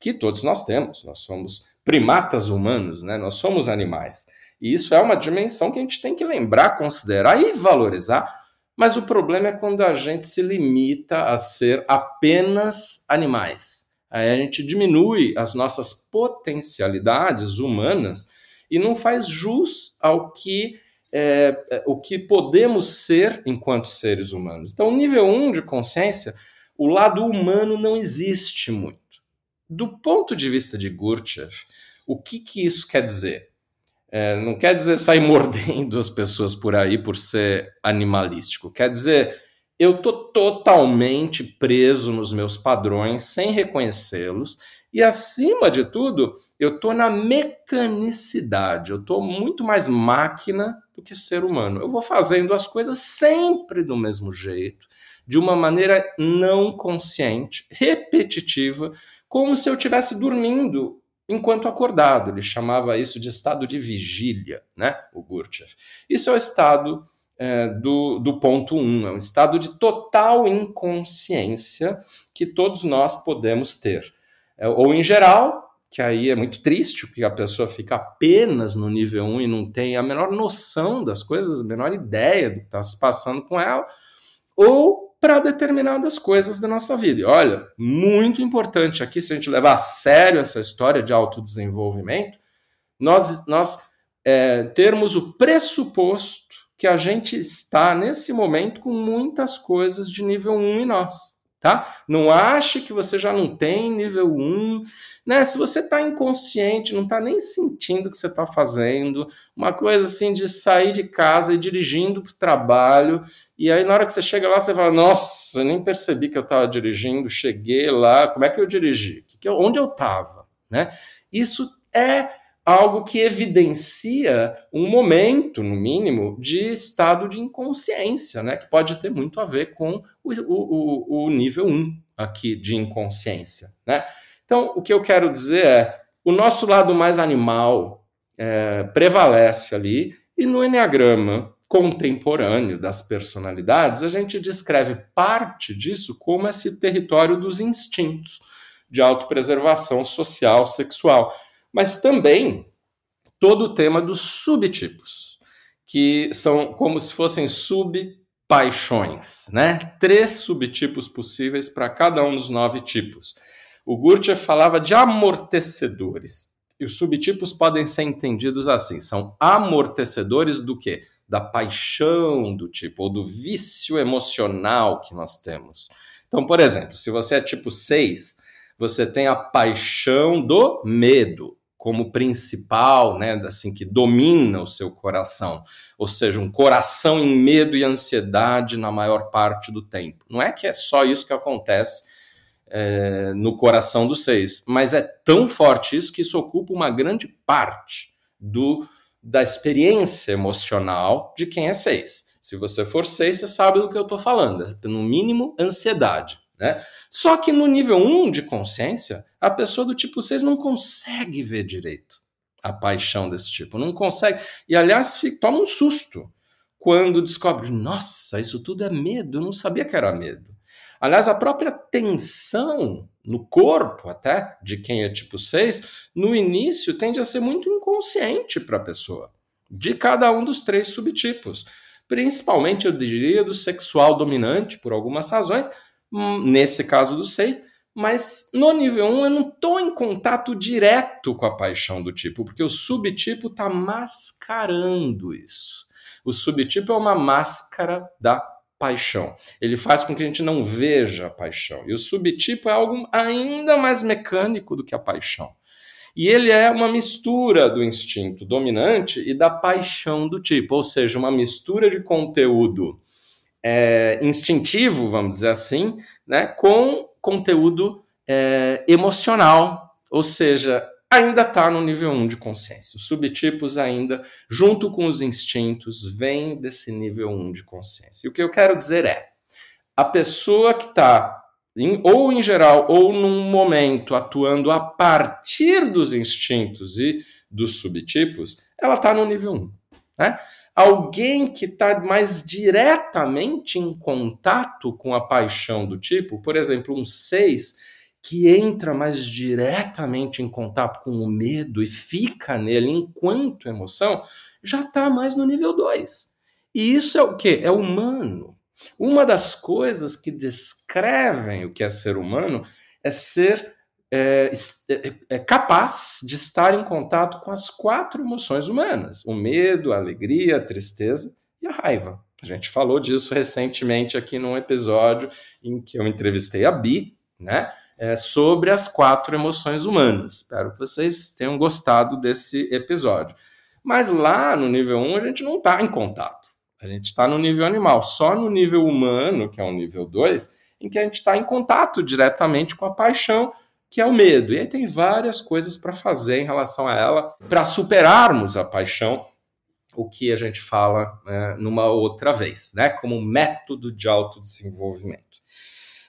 que todos nós temos. Nós somos primatas humanos, né? nós somos animais. E isso é uma dimensão que a gente tem que lembrar, considerar e valorizar mas o problema é quando a gente se limita a ser apenas animais. Aí a gente diminui as nossas potencialidades humanas e não faz jus ao que é, é o que podemos ser enquanto seres humanos. Então, nível 1 um de consciência, o lado humano não existe muito. Do ponto de vista de Gurdjieff, o que, que isso quer dizer? É, não quer dizer sair mordendo as pessoas por aí por ser animalístico. Quer dizer, eu tô totalmente preso nos meus padrões, sem reconhecê-los, e acima de tudo, eu tô na mecanicidade. Eu tô muito mais máquina do que ser humano. Eu vou fazendo as coisas sempre do mesmo jeito, de uma maneira não consciente, repetitiva, como se eu estivesse dormindo enquanto acordado. Ele chamava isso de estado de vigília, né? O Gurdjieff. Isso é o estado é, do, do ponto 1, um, é um estado de total inconsciência que todos nós podemos ter. É, ou em geral, que aí é muito triste, porque a pessoa fica apenas no nível 1 um e não tem a menor noção das coisas, a menor ideia do que está se passando com ela, ou para determinadas coisas da nossa vida. E olha, muito importante aqui, se a gente levar a sério essa história de autodesenvolvimento, nós, nós é, termos o pressuposto que a gente está, nesse momento, com muitas coisas de nível 1 em nós tá? Não ache que você já não tem nível 1, né? Se você está inconsciente, não está nem sentindo o que você está fazendo, uma coisa assim de sair de casa e dirigindo para o trabalho, e aí na hora que você chega lá, você fala, nossa, eu nem percebi que eu estava dirigindo, cheguei lá, como é que eu dirigi? Onde eu estava, né? Isso é algo que evidencia um momento, no mínimo, de estado de inconsciência, né? Que pode ter muito a ver com o, o, o nível 1 aqui de inconsciência, né? Então, o que eu quero dizer é, o nosso lado mais animal é, prevalece ali, e no Enneagrama contemporâneo das personalidades, a gente descreve parte disso como esse território dos instintos de autopreservação social, sexual mas também todo o tema dos subtipos, que são como se fossem subpaixões, né? Três subtipos possíveis para cada um dos nove tipos. O Gurdjieff falava de amortecedores. E os subtipos podem ser entendidos assim: são amortecedores do quê? Da paixão do tipo, ou do vício emocional que nós temos. Então, por exemplo, se você é tipo 6, você tem a paixão do medo. Como principal, né, assim que domina o seu coração, ou seja, um coração em medo e ansiedade na maior parte do tempo. Não é que é só isso que acontece é, no coração dos seis, mas é tão forte isso que isso ocupa uma grande parte do da experiência emocional de quem é seis. Se você for seis, você sabe do que eu estou falando. É, no mínimo, ansiedade. Né? Só que no nível 1 de consciência, a pessoa do tipo 6 não consegue ver direito a paixão desse tipo. Não consegue. E, aliás, fica, toma um susto quando descobre: nossa, isso tudo é medo. Eu não sabia que era medo. Aliás, a própria tensão no corpo, até, de quem é tipo 6, no início tende a ser muito inconsciente para a pessoa, de cada um dos três subtipos. Principalmente, eu diria, do sexual dominante, por algumas razões, hum, nesse caso do 6, mas no nível 1 eu não estou em contato direto com a paixão do tipo, porque o subtipo está mascarando isso. O subtipo é uma máscara da paixão. Ele faz com que a gente não veja a paixão. E o subtipo é algo ainda mais mecânico do que a paixão. E ele é uma mistura do instinto dominante e da paixão do tipo, ou seja, uma mistura de conteúdo é, instintivo, vamos dizer assim, né, com conteúdo é, emocional, ou seja, ainda está no nível 1 de consciência. Os subtipos ainda, junto com os instintos, vêm desse nível 1 de consciência. E o que eu quero dizer é, a pessoa que está, ou em geral, ou num momento, atuando a partir dos instintos e dos subtipos, ela está no nível 1. Né? Alguém que está mais diretamente em contato com a paixão do tipo, por exemplo, um 6 que entra mais diretamente em contato com o medo e fica nele enquanto emoção, já está mais no nível 2. E isso é o que? É humano. Uma das coisas que descrevem o que é ser humano é ser é, é, é, capaz de estar em contato com as quatro emoções humanas: o medo, a alegria, a tristeza e a raiva. A gente falou disso recentemente aqui num episódio em que eu entrevistei a Bi, né? é, sobre as quatro emoções humanas. Espero que vocês tenham gostado desse episódio. Mas lá no nível 1 a gente não está em contato. A gente está no nível animal. Só no nível humano, que é o nível 2, em que a gente está em contato diretamente com a paixão, que é o medo. E aí tem várias coisas para fazer em relação a ela, para superarmos a paixão, o que a gente fala né, numa outra vez, né? Como método de autodesenvolvimento.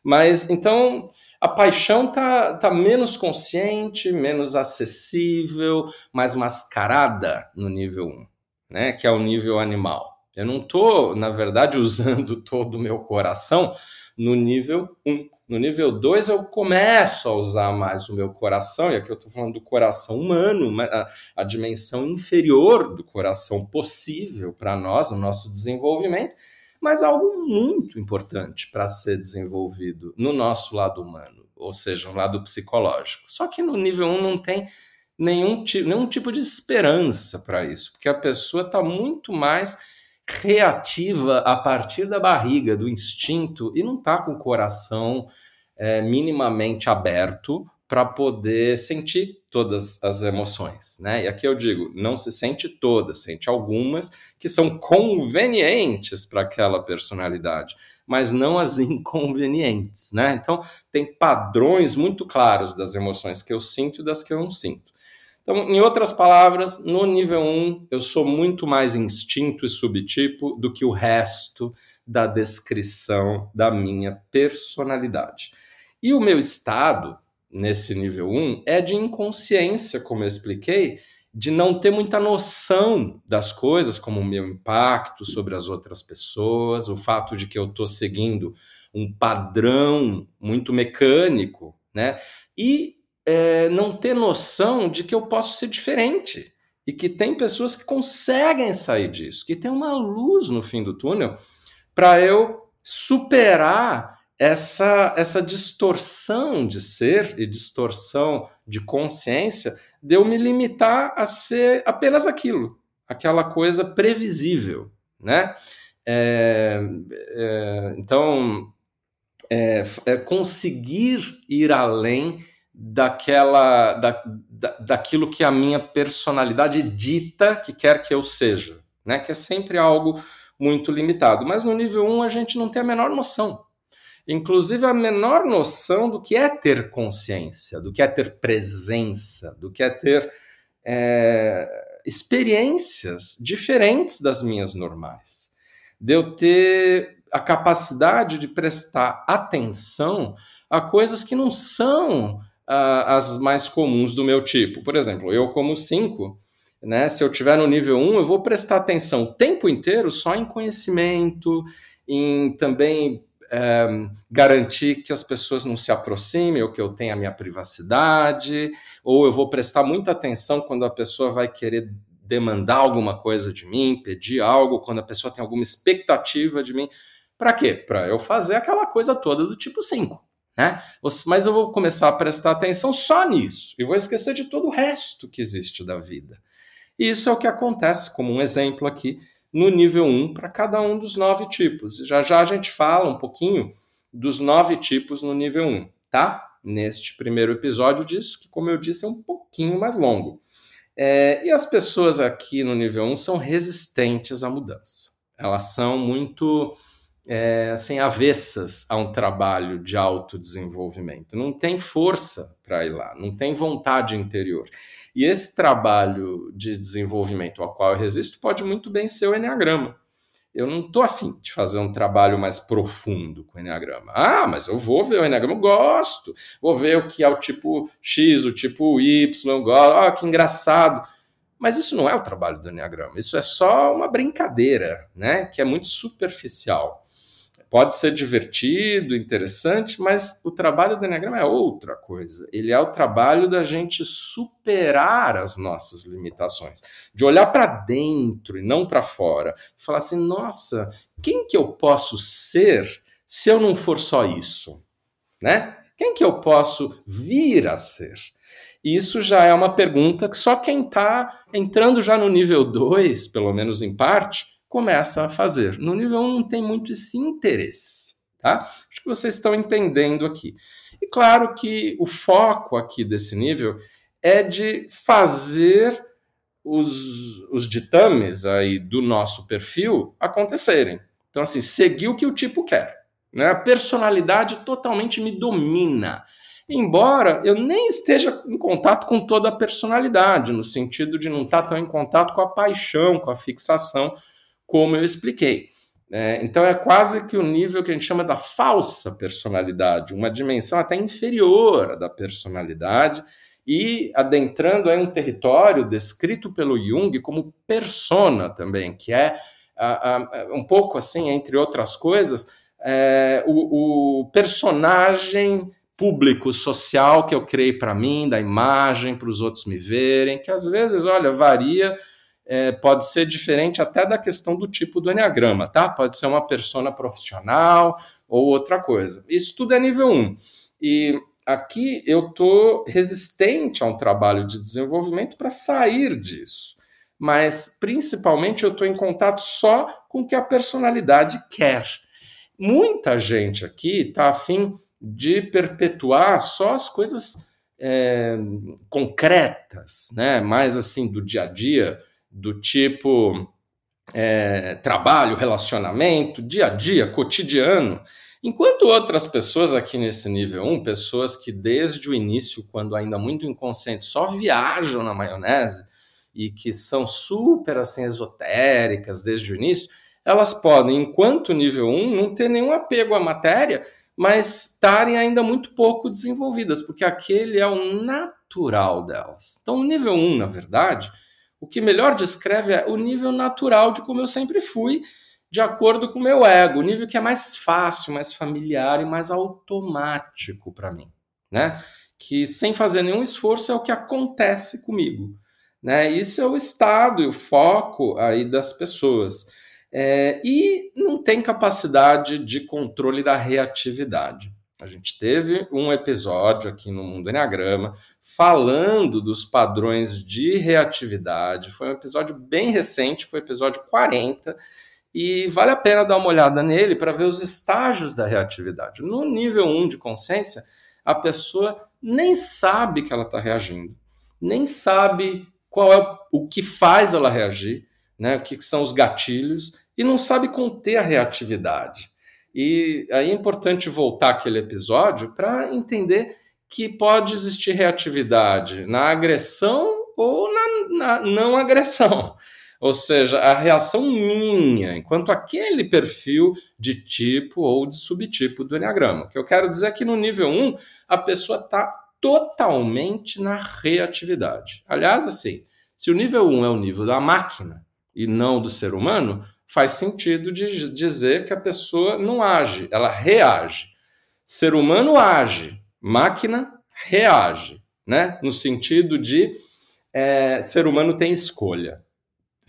Mas então a paixão tá, tá menos consciente, menos acessível, mais mascarada no nível 1, né? Que é o nível animal. Eu não estou, na verdade, usando todo o meu coração no nível 1. No nível 2 eu começo a usar mais o meu coração, e aqui eu estou falando do coração humano, a, a dimensão inferior do coração possível para nós, no nosso desenvolvimento mas algo muito importante para ser desenvolvido no nosso lado humano, ou seja, no lado psicológico. Só que no nível 1 não tem nenhum, nenhum tipo de esperança para isso, porque a pessoa está muito mais reativa a partir da barriga, do instinto, e não está com o coração é, minimamente aberto para poder sentir todas as emoções, né? E aqui eu digo, não se sente todas, sente algumas que são convenientes para aquela personalidade, mas não as inconvenientes, né? Então, tem padrões muito claros das emoções que eu sinto e das que eu não sinto. Então, em outras palavras, no nível 1, eu sou muito mais instinto e subtipo do que o resto da descrição da minha personalidade. E o meu estado nesse nível 1 é de inconsciência, como eu expliquei, de não ter muita noção das coisas, como o meu impacto sobre as outras pessoas, o fato de que eu estou seguindo um padrão muito mecânico, né? E é, não ter noção de que eu posso ser diferente e que tem pessoas que conseguem sair disso, que tem uma luz no fim do túnel para eu superar essa, essa distorção de ser e distorção de consciência deu me limitar a ser apenas aquilo, aquela coisa previsível, né? É, é, então, é, é conseguir ir além daquela da, da, daquilo que a minha personalidade dita que quer que eu seja, né? Que é sempre algo muito limitado. Mas no nível 1 a gente não tem a menor noção. Inclusive a menor noção do que é ter consciência, do que é ter presença, do que é ter é, experiências diferentes das minhas normais. De eu ter a capacidade de prestar atenção a coisas que não são as mais comuns do meu tipo. Por exemplo, eu como 5, né, se eu tiver no nível 1, eu vou prestar atenção o tempo inteiro só em conhecimento, em também é, garantir que as pessoas não se aproximem ou que eu tenha a minha privacidade, ou eu vou prestar muita atenção quando a pessoa vai querer demandar alguma coisa de mim, pedir algo, quando a pessoa tem alguma expectativa de mim. Para quê? Para eu fazer aquela coisa toda do tipo 5. Né? Mas eu vou começar a prestar atenção só nisso e vou esquecer de todo o resto que existe da vida. E isso é o que acontece, como um exemplo aqui, no nível 1 para cada um dos nove tipos. Já já a gente fala um pouquinho dos nove tipos no nível 1, tá? Neste primeiro episódio disso, que, como eu disse, é um pouquinho mais longo. É, e as pessoas aqui no nível 1 são resistentes à mudança. Elas são muito é, assim, avessas a um trabalho de autodesenvolvimento. Não tem força para ir lá, não tem vontade interior. E esse trabalho de desenvolvimento ao qual eu resisto pode muito bem ser o Enneagrama. Eu não estou afim de fazer um trabalho mais profundo com o Enneagrama. Ah, mas eu vou ver o Enneagrama, eu gosto. Vou ver o que é o tipo X, o tipo Y, eu gosto. Ah, que engraçado. Mas isso não é o trabalho do Enneagrama. Isso é só uma brincadeira, né? Que é muito superficial pode ser divertido, interessante, mas o trabalho do Enneagrama é outra coisa. Ele é o trabalho da gente superar as nossas limitações, de olhar para dentro e não para fora, falar assim: nossa, quem que eu posso ser se eu não for só isso? Né? Quem que eu posso vir a ser? Isso já é uma pergunta que só quem está entrando já no nível 2, pelo menos em parte, começa a fazer. No nível 1 não tem muito esse interesse, tá? Acho que vocês estão entendendo aqui. E claro que o foco aqui desse nível é de fazer os, os ditames aí do nosso perfil acontecerem. Então, assim, seguir o que o tipo quer. Né? A personalidade totalmente me domina. Embora eu nem esteja em contato com toda a personalidade, no sentido de não estar tão em contato com a paixão, com a fixação como eu expliquei. É, então é quase que o nível que a gente chama da falsa personalidade, uma dimensão até inferior da personalidade, e adentrando aí um território descrito pelo Jung como persona também, que é a, a, um pouco assim, entre outras coisas, é, o, o personagem público social que eu criei para mim, da imagem para os outros me verem, que às vezes, olha, varia é, pode ser diferente até da questão do tipo do Enneagrama, tá? Pode ser uma persona profissional ou outra coisa. Isso tudo é nível 1. E aqui eu estou resistente a um trabalho de desenvolvimento para sair disso. Mas, principalmente, eu estou em contato só com o que a personalidade quer. Muita gente aqui está afim de perpetuar só as coisas é, concretas, né? mais assim do dia a dia, do tipo é, trabalho, relacionamento, dia a dia, cotidiano. Enquanto outras pessoas aqui nesse nível 1, pessoas que desde o início, quando ainda muito inconscientes, só viajam na maionese e que são super assim esotéricas desde o início, elas podem, enquanto nível 1, não ter nenhum apego à matéria, mas estarem ainda muito pouco desenvolvidas, porque aquele é o natural delas. Então, o nível 1, na verdade, o que melhor descreve é o nível natural de como eu sempre fui, de acordo com o meu ego, o nível que é mais fácil, mais familiar e mais automático para mim, né? Que sem fazer nenhum esforço é o que acontece comigo, né? Isso é o estado e o foco aí das pessoas. É, e não tem capacidade de controle da reatividade. A gente teve um episódio aqui no Mundo Enneagrama falando dos padrões de reatividade. Foi um episódio bem recente, foi o episódio 40, e vale a pena dar uma olhada nele para ver os estágios da reatividade. No nível 1 de consciência, a pessoa nem sabe que ela está reagindo, nem sabe qual é o que faz ela reagir, né? o que são os gatilhos, e não sabe conter a reatividade. E aí é importante voltar aquele episódio para entender que pode existir reatividade na agressão ou na, na não agressão. Ou seja, a reação minha, enquanto aquele perfil de tipo ou de subtipo do Enneagrama. O que eu quero dizer é que no nível 1, a pessoa está totalmente na reatividade. Aliás, assim, se o nível 1 é o nível da máquina e não do ser humano, faz sentido de dizer que a pessoa não age, ela reage. Ser humano age, máquina reage, né? No sentido de é, ser humano tem escolha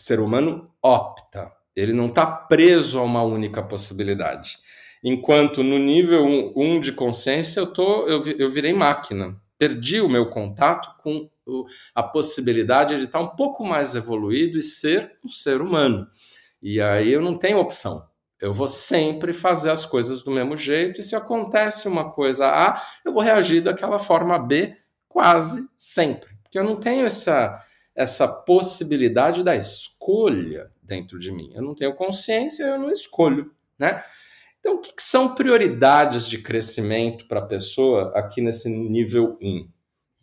ser humano opta, ele não está preso a uma única possibilidade. Enquanto no nível 1 um, um de consciência eu, tô, eu, eu virei máquina, perdi o meu contato com o, a possibilidade de estar tá um pouco mais evoluído e ser um ser humano. E aí eu não tenho opção. Eu vou sempre fazer as coisas do mesmo jeito, e se acontece uma coisa A, eu vou reagir daquela forma B quase sempre. Porque eu não tenho essa, essa possibilidade da escolha dentro de mim. Eu não tenho consciência, eu não escolho, né? Então, o que, que são prioridades de crescimento para a pessoa aqui nesse nível 1?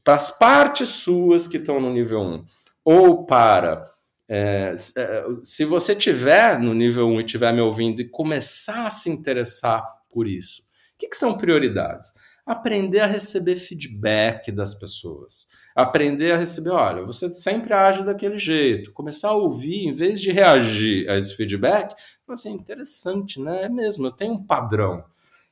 Para as partes suas que estão no nível 1, ou para. É, é, se você tiver no nível 1 e estiver me ouvindo e começar a se interessar por isso, o que, que são prioridades? Aprender a receber feedback das pessoas aprender a receber, olha, você sempre age daquele jeito, começar a ouvir, em vez de reagir a esse feedback, assim, interessante, né? É mesmo, eu tenho um padrão.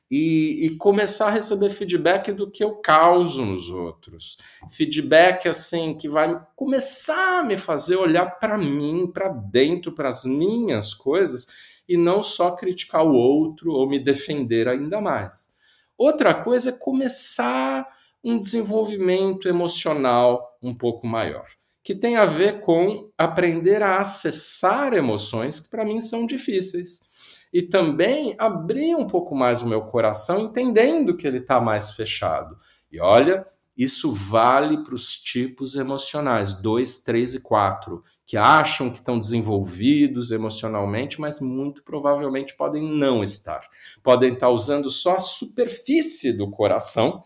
E, e, começar a receber feedback do que eu causo nos outros. Feedback assim que vai começar a me fazer olhar para mim, para dentro, para as minhas coisas e não só criticar o outro ou me defender ainda mais. Outra coisa é começar um desenvolvimento emocional um pouco maior, que tem a ver com aprender a acessar emoções que para mim são difíceis. E também abrir um pouco mais o meu coração, entendendo que ele está mais fechado. E olha, isso vale para os tipos emocionais 2, 3 e 4, que acham que estão desenvolvidos emocionalmente, mas muito provavelmente podem não estar. Podem estar usando só a superfície do coração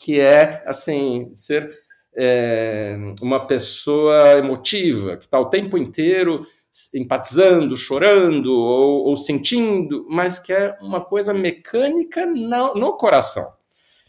que é assim ser é, uma pessoa emotiva que está o tempo inteiro empatizando, chorando ou, ou, sentindo, mas que é uma coisa mecânica no, no coração.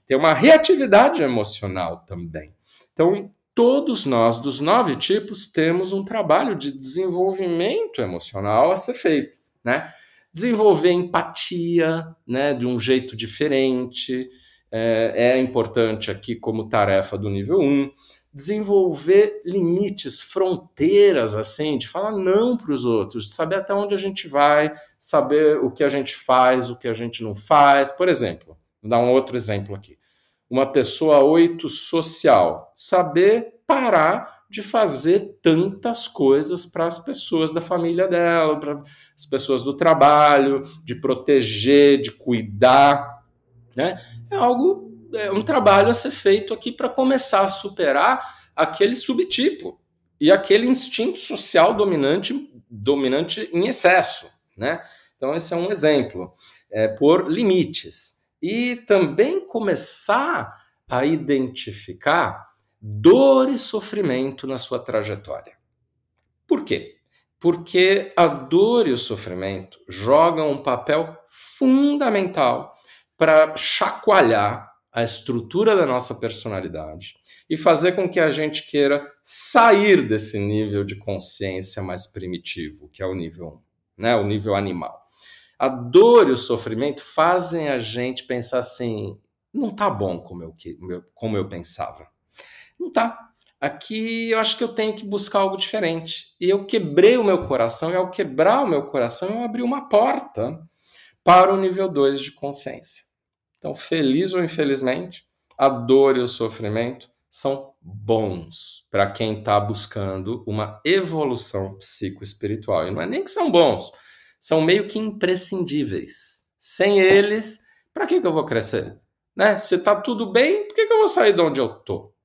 Tem uma reatividade emocional também. Então, todos nós, dos nove tipos, temos um trabalho de desenvolvimento emocional a ser feito, né? Desenvolver empatia, né, de um jeito diferente, é, é importante aqui como tarefa do nível 1, desenvolver limites, fronteiras, assim, de falar não para os outros, de saber até onde a gente vai, saber o que a gente faz, o que a gente não faz. Por exemplo, vou dar um outro exemplo aqui. Uma pessoa oito social, saber parar de fazer tantas coisas para as pessoas da família dela, para as pessoas do trabalho, de proteger, de cuidar, né? é algo, é um trabalho a ser feito aqui para começar a superar aquele subtipo e aquele instinto social dominante, dominante em excesso, né? Então esse é um exemplo, é, por limites e também começar a identificar dor e sofrimento na sua trajetória. Por quê? Porque a dor e o sofrimento jogam um papel fundamental para chacoalhar a estrutura da nossa personalidade e fazer com que a gente queira sair desse nível de consciência mais primitivo, que é o nível 1, né, o nível animal. A dor e o sofrimento fazem a gente pensar assim: não tá bom como eu, como eu pensava. Não tá. Aqui eu acho que eu tenho que buscar algo diferente. E eu quebrei o meu coração, e ao quebrar o meu coração, eu abri uma porta para o nível 2 de consciência. Então, feliz ou infelizmente, a dor e o sofrimento são bons para quem está buscando uma evolução psicoespiritual. E não é nem que são bons, são meio que imprescindíveis. Sem eles, para que, que eu vou crescer? Né? Se está tudo bem, por que, que eu vou sair de onde eu estou?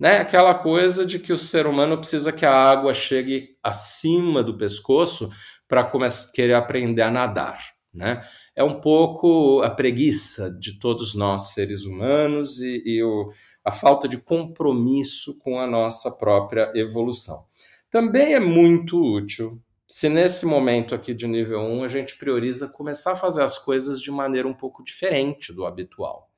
Né? Aquela coisa de que o ser humano precisa que a água chegue acima do pescoço para querer aprender a nadar. Né? É um pouco a preguiça de todos nós, seres humanos, e, e o, a falta de compromisso com a nossa própria evolução. Também é muito útil se nesse momento aqui de nível 1 a gente prioriza começar a fazer as coisas de maneira um pouco diferente do habitual.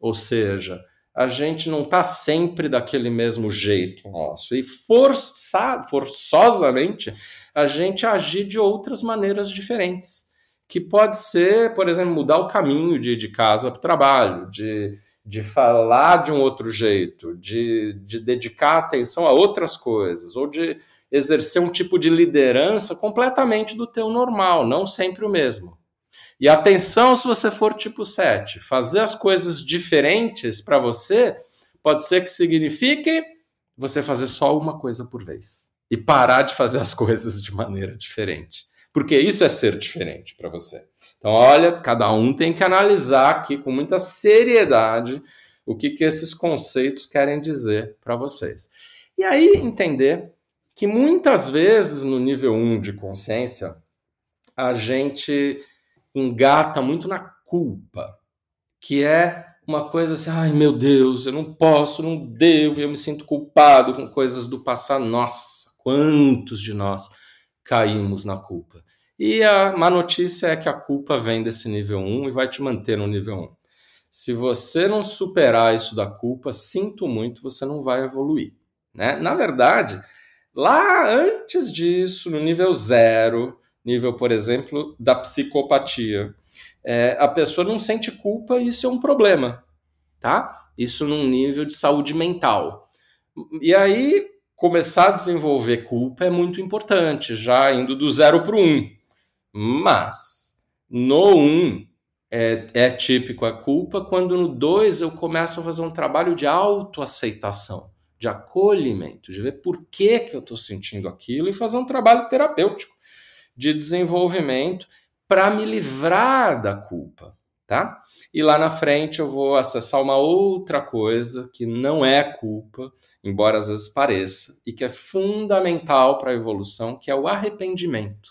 Ou seja, a gente não está sempre daquele mesmo jeito nosso. E forçar, forçosamente a gente agir de outras maneiras diferentes. Que pode ser, por exemplo, mudar o caminho de de casa para o trabalho, de, de falar de um outro jeito, de, de dedicar atenção a outras coisas, ou de exercer um tipo de liderança completamente do teu normal, não sempre o mesmo. E atenção se você for tipo 7. Fazer as coisas diferentes para você pode ser que signifique você fazer só uma coisa por vez e parar de fazer as coisas de maneira diferente. Porque isso é ser diferente para você. Então, olha, cada um tem que analisar aqui com muita seriedade o que, que esses conceitos querem dizer para vocês. E aí entender que muitas vezes no nível 1 de consciência a gente engata muito na culpa, que é uma coisa assim, ai meu Deus, eu não posso, não devo, eu me sinto culpado com coisas do passado. Nossa, quantos de nós caímos na culpa. E a má notícia é que a culpa vem desse nível 1 e vai te manter no nível 1. Se você não superar isso da culpa, sinto muito, você não vai evoluir. Né? Na verdade, lá antes disso, no nível 0, nível, por exemplo, da psicopatia. É, a pessoa não sente culpa e isso é um problema, tá? Isso num nível de saúde mental. E aí, começar a desenvolver culpa é muito importante, já indo do zero para o um. Mas, no um, é, é típico a culpa, quando no dois eu começo a fazer um trabalho de autoaceitação, de acolhimento, de ver por que, que eu estou sentindo aquilo e fazer um trabalho terapêutico de desenvolvimento para me livrar da culpa, tá? E lá na frente eu vou acessar uma outra coisa que não é culpa, embora às vezes pareça, e que é fundamental para a evolução, que é o arrependimento.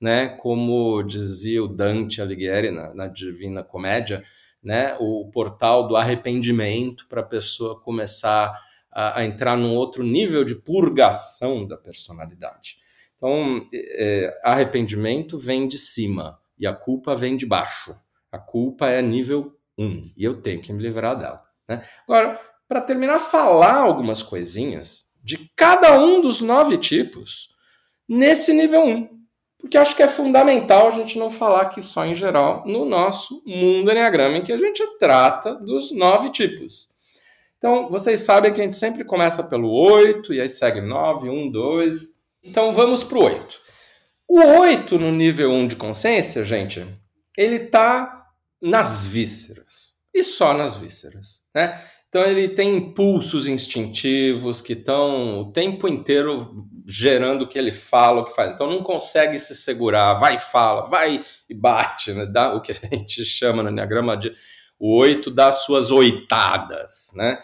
Né? Como dizia o Dante Alighieri na, na Divina Comédia, né? o portal do arrependimento para a pessoa começar a, a entrar num outro nível de purgação da personalidade. Então, é, arrependimento vem de cima e a culpa vem de baixo. A culpa é nível 1 e eu tenho que me livrar dela. Né? Agora, para terminar, falar algumas coisinhas de cada um dos nove tipos nesse nível 1. Porque acho que é fundamental a gente não falar aqui só em geral no nosso mundo Enneagrama, em que a gente trata dos nove tipos. Então, vocês sabem que a gente sempre começa pelo 8, e aí segue 9, 1, 2, então vamos para o 8. O 8 no nível 1 de consciência, gente, ele está nas vísceras. E só nas vísceras. Né? Então ele tem impulsos instintivos que estão o tempo inteiro gerando o que ele fala, o que faz. Então não consegue se segurar, vai e fala, vai e bate, né? dá o que a gente chama no Enneagrama de o oito dá suas oitadas, né?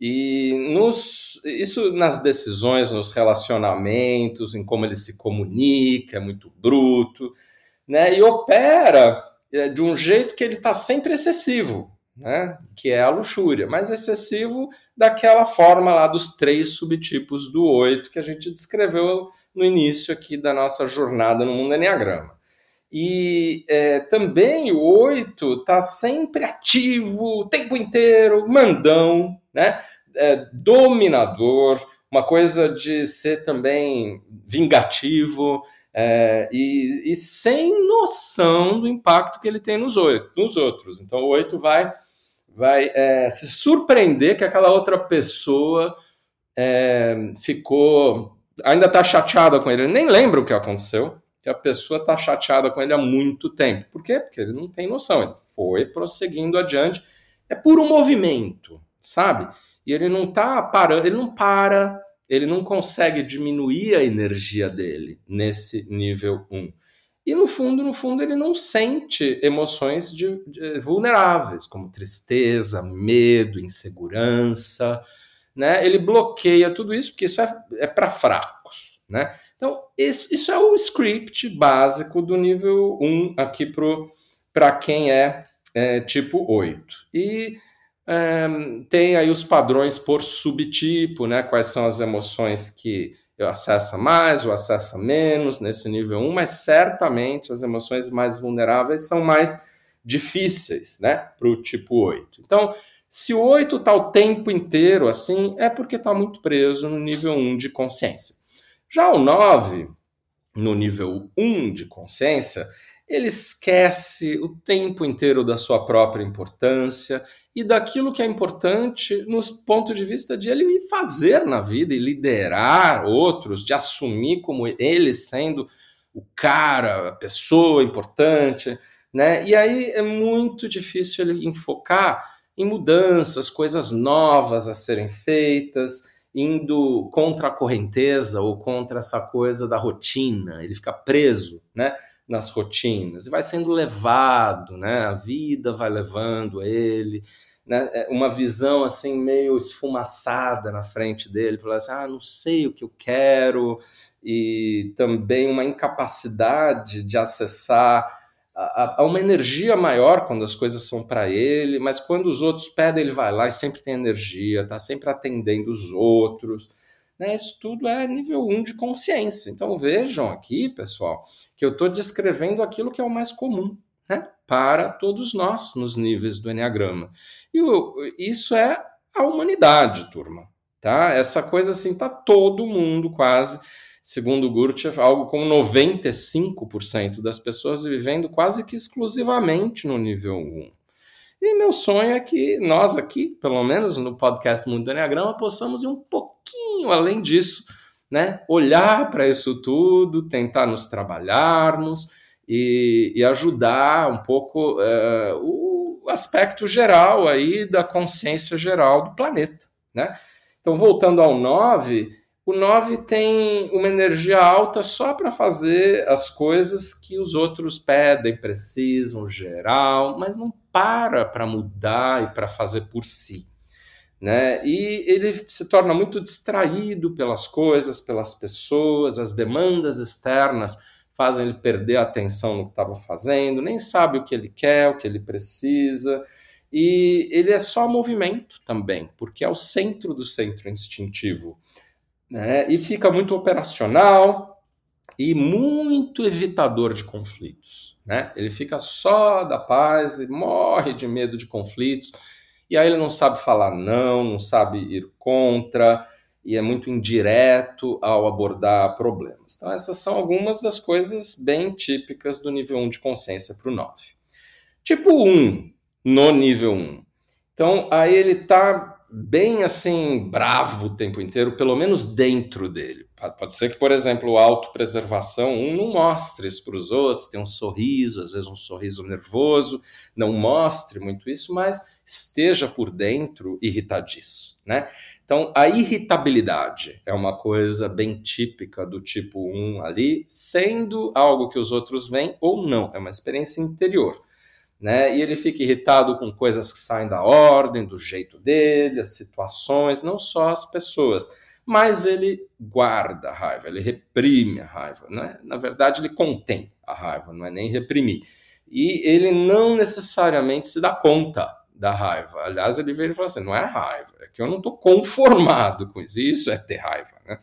E nos, isso nas decisões, nos relacionamentos, em como ele se comunica, é muito bruto, né? E opera de um jeito que ele está sempre excessivo, né? Que é a luxúria, mas excessivo daquela forma lá dos três subtipos do oito que a gente descreveu no início aqui da nossa jornada no mundo Enneagrama. E é, também o 8 está sempre ativo o tempo inteiro, mandão, né? É, dominador, uma coisa de ser também vingativo é, e, e, sem noção do impacto que ele tem nos, oito, nos outros. Então o 8 vai, vai é, se surpreender que aquela outra pessoa é, ficou. ainda está chateada com ele, ele nem lembra o que aconteceu que a pessoa está chateada com ele há muito tempo. Por quê? Porque ele não tem noção. Ele foi prosseguindo adiante. É por um movimento, sabe? E ele não está parando, ele não para, ele não consegue diminuir a energia dele nesse nível 1. E no fundo, no fundo, ele não sente emoções de, de, vulneráveis, como tristeza, medo, insegurança. Né? Ele bloqueia tudo isso, porque isso é, é para fracos. Né? Então, esse, isso é o script básico do nível 1 aqui para quem é, é, tipo 8. E é, tem aí os padrões por subtipo, né? Quais são as emoções que eu acessa mais ou acessa menos nesse nível 1, mas certamente as emoções mais vulneráveis são mais difíceis, né, para o tipo 8. Então, se o 8 está o tempo inteiro assim, é porque está muito preso no nível 1 de consciência. Já o 9, no nível 1 de consciência, ele esquece o tempo inteiro da sua própria importância, e daquilo que é importante no ponto de vista de ele fazer na vida e liderar outros, de assumir como ele sendo o cara, a pessoa importante, né? E aí é muito difícil ele enfocar em mudanças, coisas novas a serem feitas, indo contra a correnteza ou contra essa coisa da rotina. Ele fica preso, né? Nas rotinas e vai sendo levado, né? A vida vai levando ele, né? É uma visão assim meio esfumaçada na frente dele, falar assim, ah, não sei o que eu quero e também uma incapacidade de acessar a, uma energia maior quando as coisas são para ele, mas quando os outros pedem, ele vai lá e sempre tem energia, tá sempre atendendo os outros. Né? Isso tudo é nível 1 de consciência. Então vejam aqui, pessoal, que eu estou descrevendo aquilo que é o mais comum né? para todos nós nos níveis do Enneagrama. E o, isso é a humanidade, turma. Tá? Essa coisa assim, tá todo mundo quase, segundo o Gurdjieff, algo como 95% das pessoas vivendo quase que exclusivamente no nível 1. E meu sonho é que nós aqui, pelo menos no podcast Mundo do Enneagrama, possamos ir um pouquinho além disso, né? Olhar para isso tudo, tentar nos trabalharmos e, e ajudar um pouco uh, o aspecto geral aí da consciência geral do planeta, né? Então, voltando ao 9, o 9 tem uma energia alta só para fazer as coisas que os outros pedem, precisam, geral, mas não para para mudar e para fazer por si. Né? E ele se torna muito distraído pelas coisas, pelas pessoas, as demandas externas fazem ele perder a atenção no que estava fazendo, nem sabe o que ele quer, o que ele precisa. E ele é só movimento também, porque é o centro do centro instintivo. Né? E fica muito operacional e muito evitador de conflitos né? Ele fica só da paz e morre de medo de conflitos. E aí ele não sabe falar não, não sabe ir contra e é muito indireto ao abordar problemas. Então essas são algumas das coisas bem típicas do nível 1 de consciência para o 9. Tipo 1, no nível 1. Então aí ele está bem assim bravo o tempo inteiro, pelo menos dentro dele. Pode ser que, por exemplo, autopreservação, um não mostre isso para os outros, tem um sorriso, às vezes um sorriso nervoso, não mostre muito isso, mas esteja por dentro irritadiço, né? Então, a irritabilidade é uma coisa bem típica do tipo 1 ali, sendo algo que os outros veem ou não, é uma experiência interior. Né? E ele fica irritado com coisas que saem da ordem, do jeito dele, as situações, não só as pessoas mas ele guarda a raiva, ele reprime a raiva. Né? Na verdade, ele contém a raiva, não é nem reprimir. E ele não necessariamente se dá conta da raiva. Aliás, ele veio e falou assim: não é raiva, é que eu não estou conformado com isso. Isso é ter raiva. Né?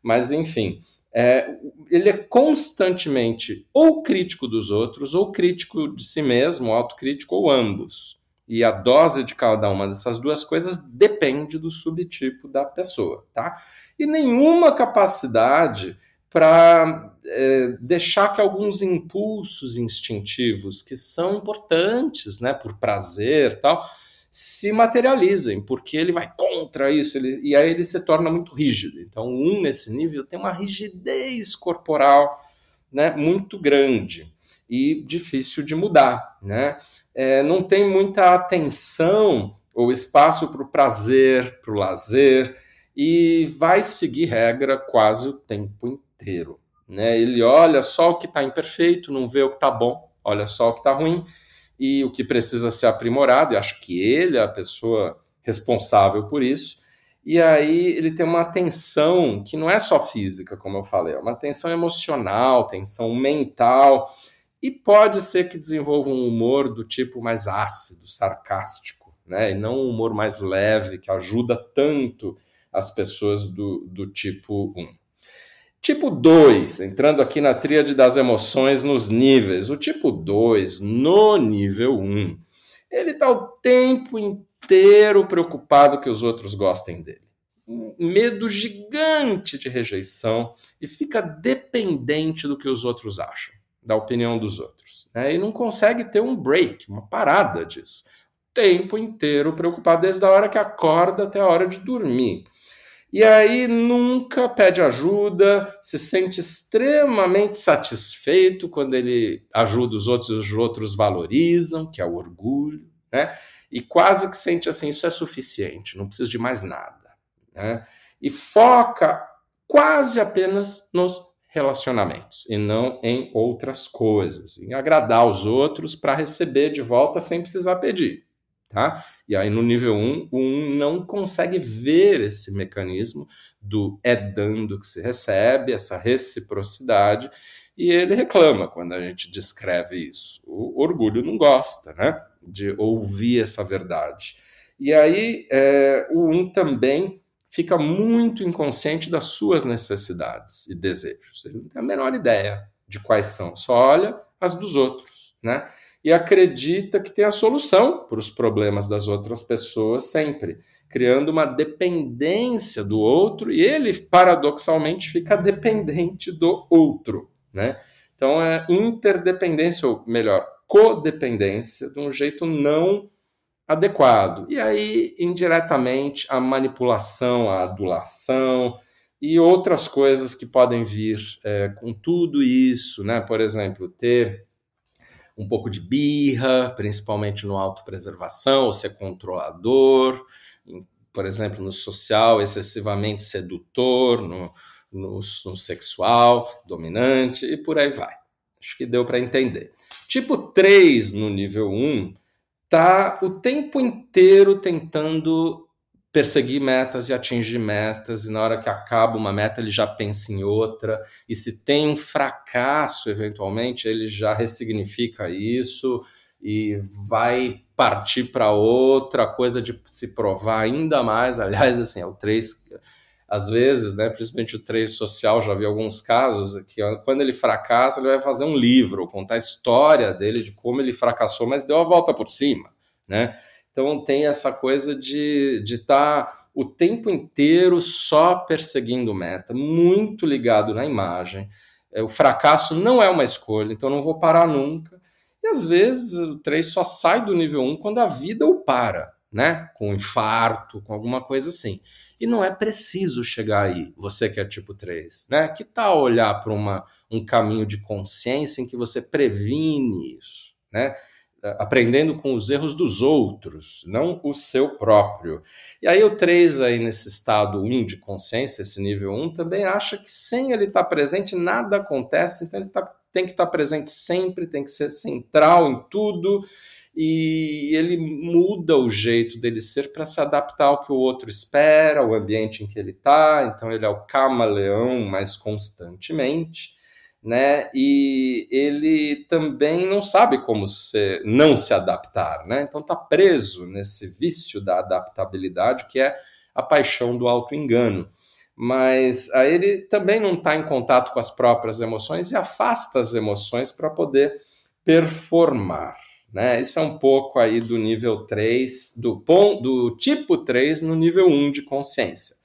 Mas, enfim, é, ele é constantemente ou crítico dos outros, ou crítico de si mesmo, autocrítico, ou ambos. E a dose de cada uma dessas duas coisas depende do subtipo da pessoa, tá? E nenhuma capacidade para é, deixar que alguns impulsos instintivos que são importantes, né, por prazer, tal, se materializem, porque ele vai contra isso, ele, e aí ele se torna muito rígido. Então, um nesse nível tem uma rigidez corporal, né, muito grande e difícil de mudar, né? É, não tem muita atenção ou espaço para o prazer, para o lazer, e vai seguir regra quase o tempo inteiro. Né? Ele olha só o que está imperfeito, não vê o que está bom, olha só o que está ruim e o que precisa ser aprimorado. E acho que ele é a pessoa responsável por isso. E aí ele tem uma tensão que não é só física, como eu falei, é uma tensão emocional, tensão mental, e pode ser que desenvolva um humor do tipo mais ácido, sarcástico, né? E não um humor mais leve, que ajuda tanto as pessoas do, do tipo 1. Tipo 2, entrando aqui na tríade das emoções nos níveis. O tipo 2, no nível 1, ele está o tempo inteiro preocupado que os outros gostem dele. Um medo gigante de rejeição e fica dependente do que os outros acham, da opinião dos outros. Né? E não consegue ter um break, uma parada disso. Tempo inteiro preocupado, desde a hora que acorda até a hora de dormir. E aí nunca pede ajuda, se sente extremamente satisfeito quando ele ajuda os outros os outros valorizam, que é o orgulho, né? E quase que sente assim, isso é suficiente, não precisa de mais nada, né? E foca quase apenas nos relacionamentos e não em outras coisas, em agradar os outros para receber de volta sem precisar pedir. Tá? E aí no nível 1, o 1 não consegue ver esse mecanismo do é dando que se recebe, essa reciprocidade, e ele reclama quando a gente descreve isso. O orgulho não gosta né, de ouvir essa verdade. E aí é, o 1 também fica muito inconsciente das suas necessidades e desejos. Ele não tem a menor ideia de quais são, só olha as dos outros, né? E acredita que tem a solução para os problemas das outras pessoas sempre, criando uma dependência do outro e ele paradoxalmente fica dependente do outro, né? Então é interdependência ou melhor, codependência de um jeito não adequado. E aí indiretamente a manipulação, a adulação e outras coisas que podem vir é, com tudo isso, né? Por exemplo, ter um pouco de birra, principalmente no autopreservação, ou ser controlador, por exemplo, no social, excessivamente sedutor, no, no, no sexual, dominante, e por aí vai. Acho que deu para entender. Tipo 3 no nível 1 tá o tempo inteiro tentando perseguir metas e atingir metas, e na hora que acaba uma meta ele já pensa em outra, e se tem um fracasso eventualmente, ele já ressignifica isso e vai partir para outra coisa de se provar ainda mais. Aliás, assim, é o 3 às vezes, né, principalmente o 3 social, já vi alguns casos que quando ele fracassa, ele vai fazer um livro, contar a história dele de como ele fracassou, mas deu a volta por cima, né? Então tem essa coisa de estar tá o tempo inteiro só perseguindo meta, muito ligado na imagem. É, o fracasso não é uma escolha, então não vou parar nunca. E às vezes o 3 só sai do nível 1 quando a vida o para, né? Com um infarto, com alguma coisa assim. E não é preciso chegar aí, você que é tipo 3, né? Que tal olhar para um caminho de consciência em que você previne isso, né? Aprendendo com os erros dos outros, não o seu próprio. E aí o 3 aí nesse estado 1 de consciência, esse nível 1, também acha que sem ele estar presente nada acontece, então ele tá, tem que estar presente sempre, tem que ser central em tudo, e ele muda o jeito dele ser para se adaptar ao que o outro espera, ao ambiente em que ele está, então ele é o camaleão mais constantemente né? E ele também não sabe como se, não se adaptar, né? Então está preso nesse vício da adaptabilidade que é a paixão do auto-engano. Mas aí ele também não está em contato com as próprias emoções e afasta as emoções para poder performar. Né? Isso é um pouco aí do nível 3, do, do tipo 3 no nível 1 de consciência.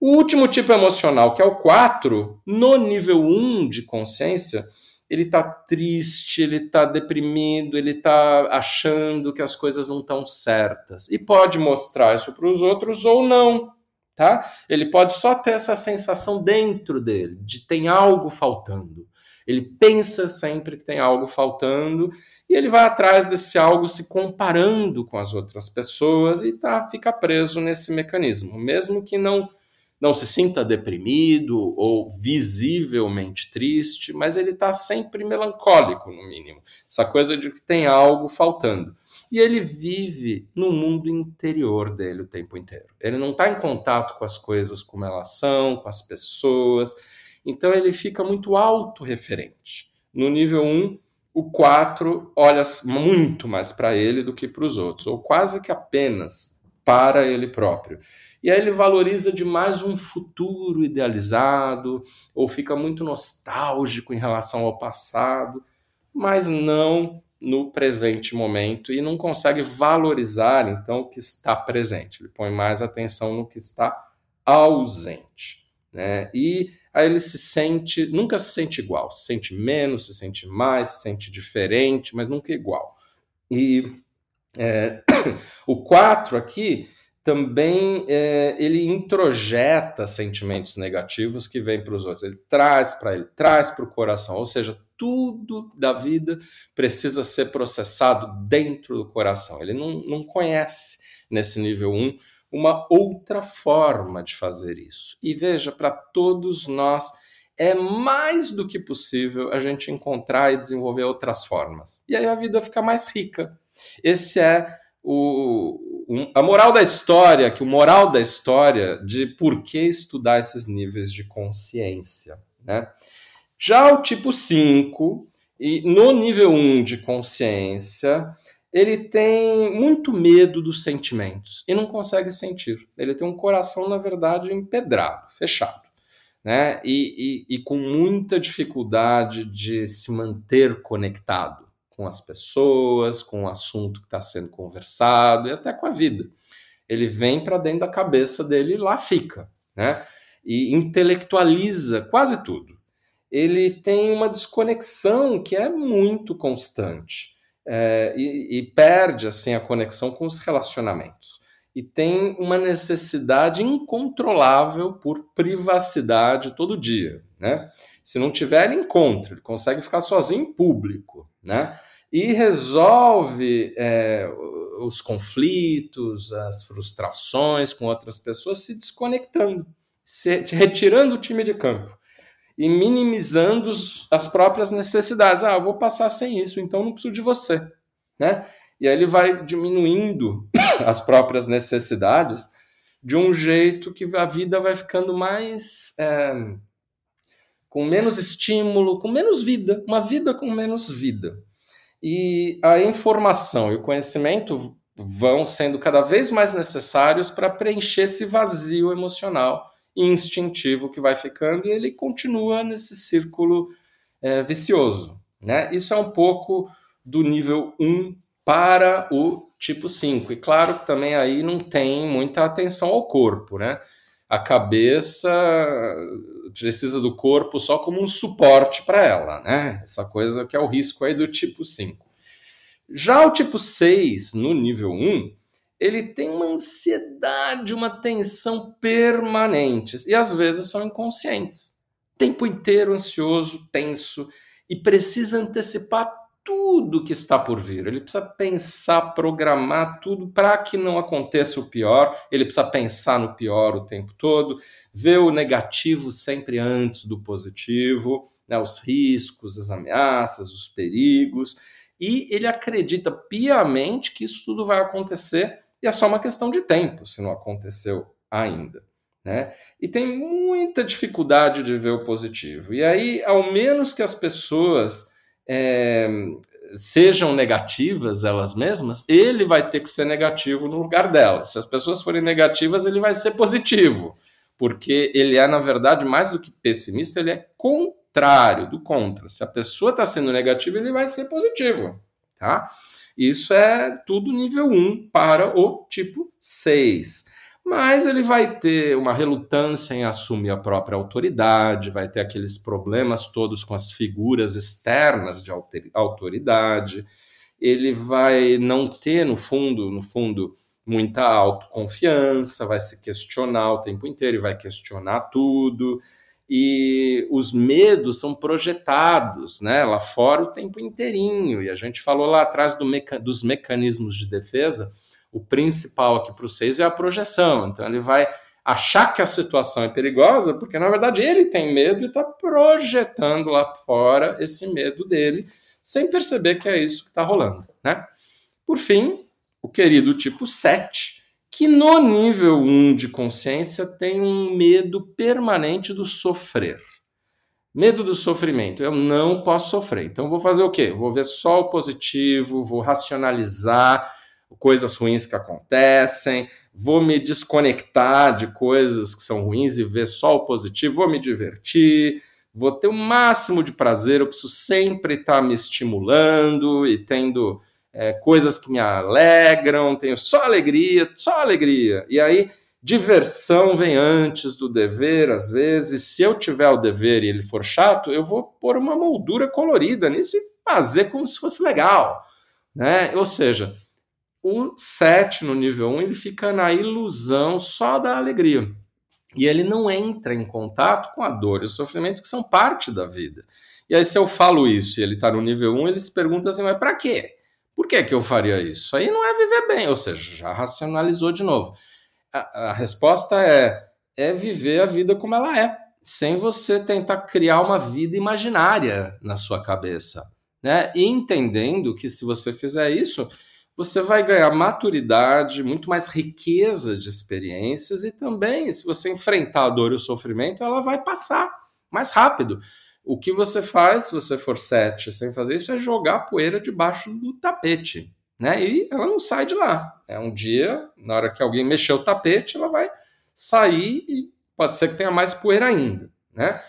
O último tipo emocional, que é o 4, no nível 1 de consciência, ele está triste, ele está deprimido, ele está achando que as coisas não estão certas. E pode mostrar isso para os outros ou não, tá? Ele pode só ter essa sensação dentro dele, de tem algo faltando. Ele pensa sempre que tem algo faltando e ele vai atrás desse algo se comparando com as outras pessoas e tá, fica preso nesse mecanismo, mesmo que não não se sinta deprimido ou visivelmente triste, mas ele está sempre melancólico, no mínimo. Essa coisa de que tem algo faltando. E ele vive no mundo interior dele o tempo inteiro. Ele não está em contato com as coisas como elas são, com as pessoas. Então ele fica muito autorreferente. No nível 1, o 4 olha muito mais para ele do que para os outros, ou quase que apenas para ele próprio. E aí ele valoriza demais um futuro idealizado, ou fica muito nostálgico em relação ao passado, mas não no presente momento e não consegue valorizar então o que está presente. Ele põe mais atenção no que está ausente, né? E aí ele se sente, nunca se sente igual, se sente menos, se sente mais, se sente diferente, mas nunca igual. E é, o 4 aqui também é, ele introjeta sentimentos negativos que vêm para os outros. Ele traz para ele, traz para o coração. Ou seja, tudo da vida precisa ser processado dentro do coração. Ele não, não conhece nesse nível 1 uma outra forma de fazer isso. E veja, para todos nós é mais do que possível a gente encontrar e desenvolver outras formas. E aí a vida fica mais rica. Esse é o, um, a moral da história, que o moral da história de por que estudar esses níveis de consciência, né? Já o tipo 5, e no nível 1 de consciência, ele tem muito medo dos sentimentos e não consegue sentir. Ele tem um coração, na verdade, empedrado, fechado, né? E, e, e com muita dificuldade de se manter conectado com as pessoas, com o assunto que está sendo conversado e até com a vida. Ele vem para dentro da cabeça dele e lá fica, né? E intelectualiza quase tudo. Ele tem uma desconexão que é muito constante é, e, e perde assim a conexão com os relacionamentos. E tem uma necessidade incontrolável por privacidade todo dia, né? Se não tiver encontro, ele consegue ficar sozinho em público, né? E resolve é, os conflitos, as frustrações com outras pessoas se desconectando, se retirando o time de campo e minimizando as próprias necessidades. Ah, eu vou passar sem isso, então não preciso de você, né? E aí ele vai diminuindo as próprias necessidades de um jeito que a vida vai ficando mais é, com menos estímulo, com menos vida, uma vida com menos vida. E a informação e o conhecimento vão sendo cada vez mais necessários para preencher esse vazio emocional e instintivo que vai ficando, e ele continua nesse círculo é, vicioso. Né? Isso é um pouco do nível 1 para o tipo 5. E claro que também aí não tem muita atenção ao corpo, né? a cabeça precisa do corpo só como um suporte para ela, né? Essa coisa que é o risco aí do tipo 5. Já o tipo 6, no nível 1, ele tem uma ansiedade, uma tensão permanentes e às vezes são inconscientes. Tempo inteiro ansioso, tenso e precisa antecipar tudo que está por vir. Ele precisa pensar, programar tudo para que não aconteça o pior. Ele precisa pensar no pior o tempo todo, ver o negativo sempre antes do positivo, né, os riscos, as ameaças, os perigos. E ele acredita piamente que isso tudo vai acontecer e é só uma questão de tempo, se não aconteceu ainda. Né? E tem muita dificuldade de ver o positivo. E aí, ao menos que as pessoas é, sejam negativas elas mesmas, ele vai ter que ser negativo no lugar delas. Se as pessoas forem negativas, ele vai ser positivo, porque ele é, na verdade, mais do que pessimista, ele é contrário do contra. Se a pessoa está sendo negativa, ele vai ser positivo, tá? Isso é tudo nível 1 para o tipo 6 mas ele vai ter uma relutância em assumir a própria autoridade, vai ter aqueles problemas todos com as figuras externas de autoridade, ele vai não ter no fundo, no fundo, muita autoconfiança, vai se questionar o tempo inteiro, vai questionar tudo, e os medos são projetados, né, lá fora o tempo inteirinho, e a gente falou lá atrás do meca dos mecanismos de defesa, o principal aqui para o 6 é a projeção. Então ele vai achar que a situação é perigosa, porque na verdade ele tem medo e está projetando lá fora esse medo dele, sem perceber que é isso que está rolando, né? Por fim, o querido tipo 7, que no nível 1 de consciência tem um medo permanente do sofrer. Medo do sofrimento. Eu não posso sofrer. Então, vou fazer o quê? Vou ver só o positivo, vou racionalizar coisas ruins que acontecem, vou me desconectar de coisas que são ruins e ver só o positivo, vou me divertir, vou ter o máximo de prazer. Eu preciso sempre estar me estimulando e tendo é, coisas que me alegram, tenho só alegria, só alegria. E aí Diversão vem antes do dever, às vezes. Se eu tiver o dever e ele for chato, eu vou pôr uma moldura colorida nisso e fazer como se fosse legal. Né? Ou seja, o 7 no nível 1 ele fica na ilusão só da alegria. E ele não entra em contato com a dor e o sofrimento que são parte da vida. E aí, se eu falo isso e ele está no nível 1, ele se pergunta assim: mas para quê? Por que, que eu faria isso? Aí não é viver bem, ou seja, já racionalizou de novo a, a resposta é, é viver a vida como ela é, sem você tentar criar uma vida imaginária na sua cabeça. Né? E entendendo que se você fizer isso, você vai ganhar maturidade, muito mais riqueza de experiências e também, se você enfrentar a dor e o sofrimento, ela vai passar mais rápido. O que você faz, se você for sete sem fazer isso, é jogar poeira debaixo do tapete né? E ela não sai de lá. É um dia, na hora que alguém mexer o tapete, ela vai sair e pode ser que tenha mais poeira ainda, né?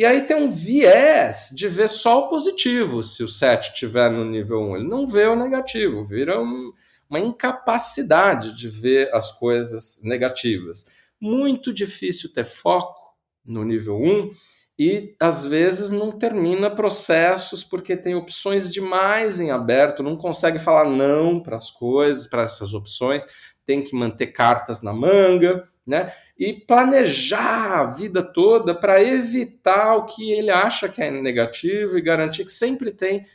E aí tem um viés de ver só o positivo, se o 7 estiver no nível 1. Ele não vê o negativo, vira um, uma incapacidade de ver as coisas negativas. Muito difícil ter foco no nível 1 e às vezes não termina processos porque tem opções demais em aberto, não consegue falar não para as coisas, para essas opções, tem que manter cartas na manga, né? E planejar a vida toda para evitar o que ele acha que é negativo e garantir que sempre tem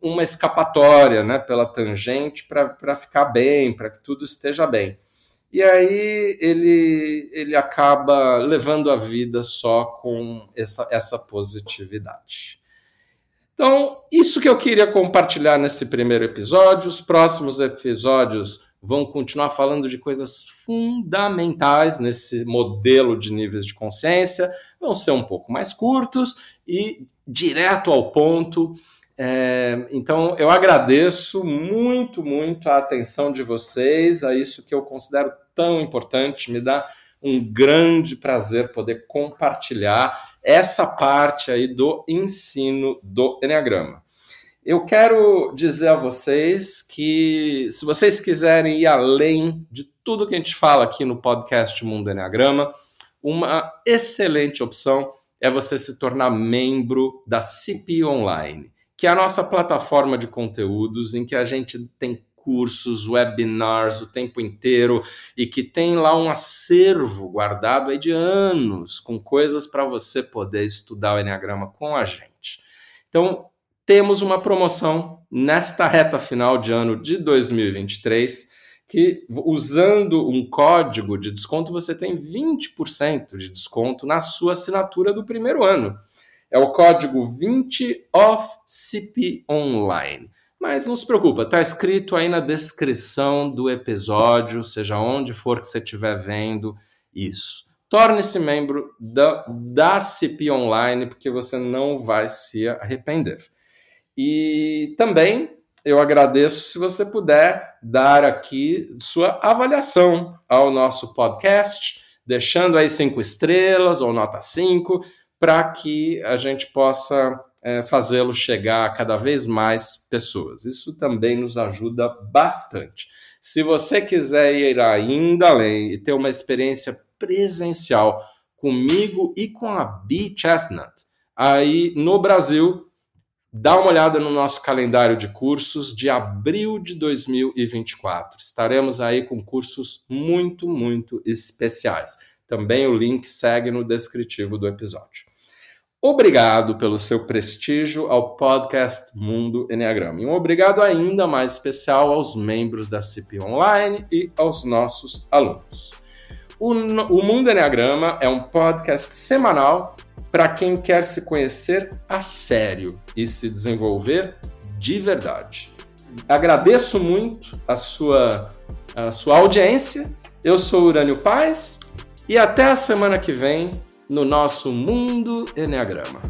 uma escapatória, né, pela tangente para ficar bem, para que tudo esteja bem. E aí ele, ele acaba levando a vida só com essa, essa positividade. Então, isso que eu queria compartilhar nesse primeiro episódio. Os próximos episódios vão continuar falando de coisas fundamentais nesse modelo de níveis de consciência. Vão ser um pouco mais curtos e direto ao ponto. É, então, eu agradeço muito, muito a atenção de vocês a isso que eu considero tão importante. Me dá um grande prazer poder compartilhar essa parte aí do ensino do Enneagrama. Eu quero dizer a vocês que, se vocês quiserem ir além de tudo que a gente fala aqui no podcast Mundo Enneagrama, uma excelente opção é você se tornar membro da CP Online que é a nossa plataforma de conteúdos em que a gente tem cursos, webinars o tempo inteiro e que tem lá um acervo guardado aí de anos com coisas para você poder estudar o Enneagrama com a gente. Então, temos uma promoção nesta reta final de ano de 2023 que usando um código de desconto você tem 20% de desconto na sua assinatura do primeiro ano. É o código 20 of CP Online. Mas não se preocupa, está escrito aí na descrição do episódio, seja onde for que você estiver vendo isso. Torne-se membro da, da CP Online, porque você não vai se arrepender. E também eu agradeço se você puder dar aqui sua avaliação ao nosso podcast, deixando aí cinco estrelas ou nota cinco para que a gente possa é, fazê-lo chegar a cada vez mais pessoas. Isso também nos ajuda bastante. Se você quiser ir ainda além e ter uma experiência presencial comigo e com a B Chestnut, aí no Brasil, dá uma olhada no nosso calendário de cursos de abril de 2024. Estaremos aí com cursos muito, muito especiais. Também o link segue no descritivo do episódio. Obrigado pelo seu prestígio ao podcast Mundo Enneagrama. E um obrigado ainda mais especial aos membros da CP Online e aos nossos alunos. O, o Mundo Enneagrama é um podcast semanal para quem quer se conhecer a sério e se desenvolver de verdade. Agradeço muito a sua, a sua audiência. Eu sou Urânio Paz e até a semana que vem no nosso Mundo Enneagrama.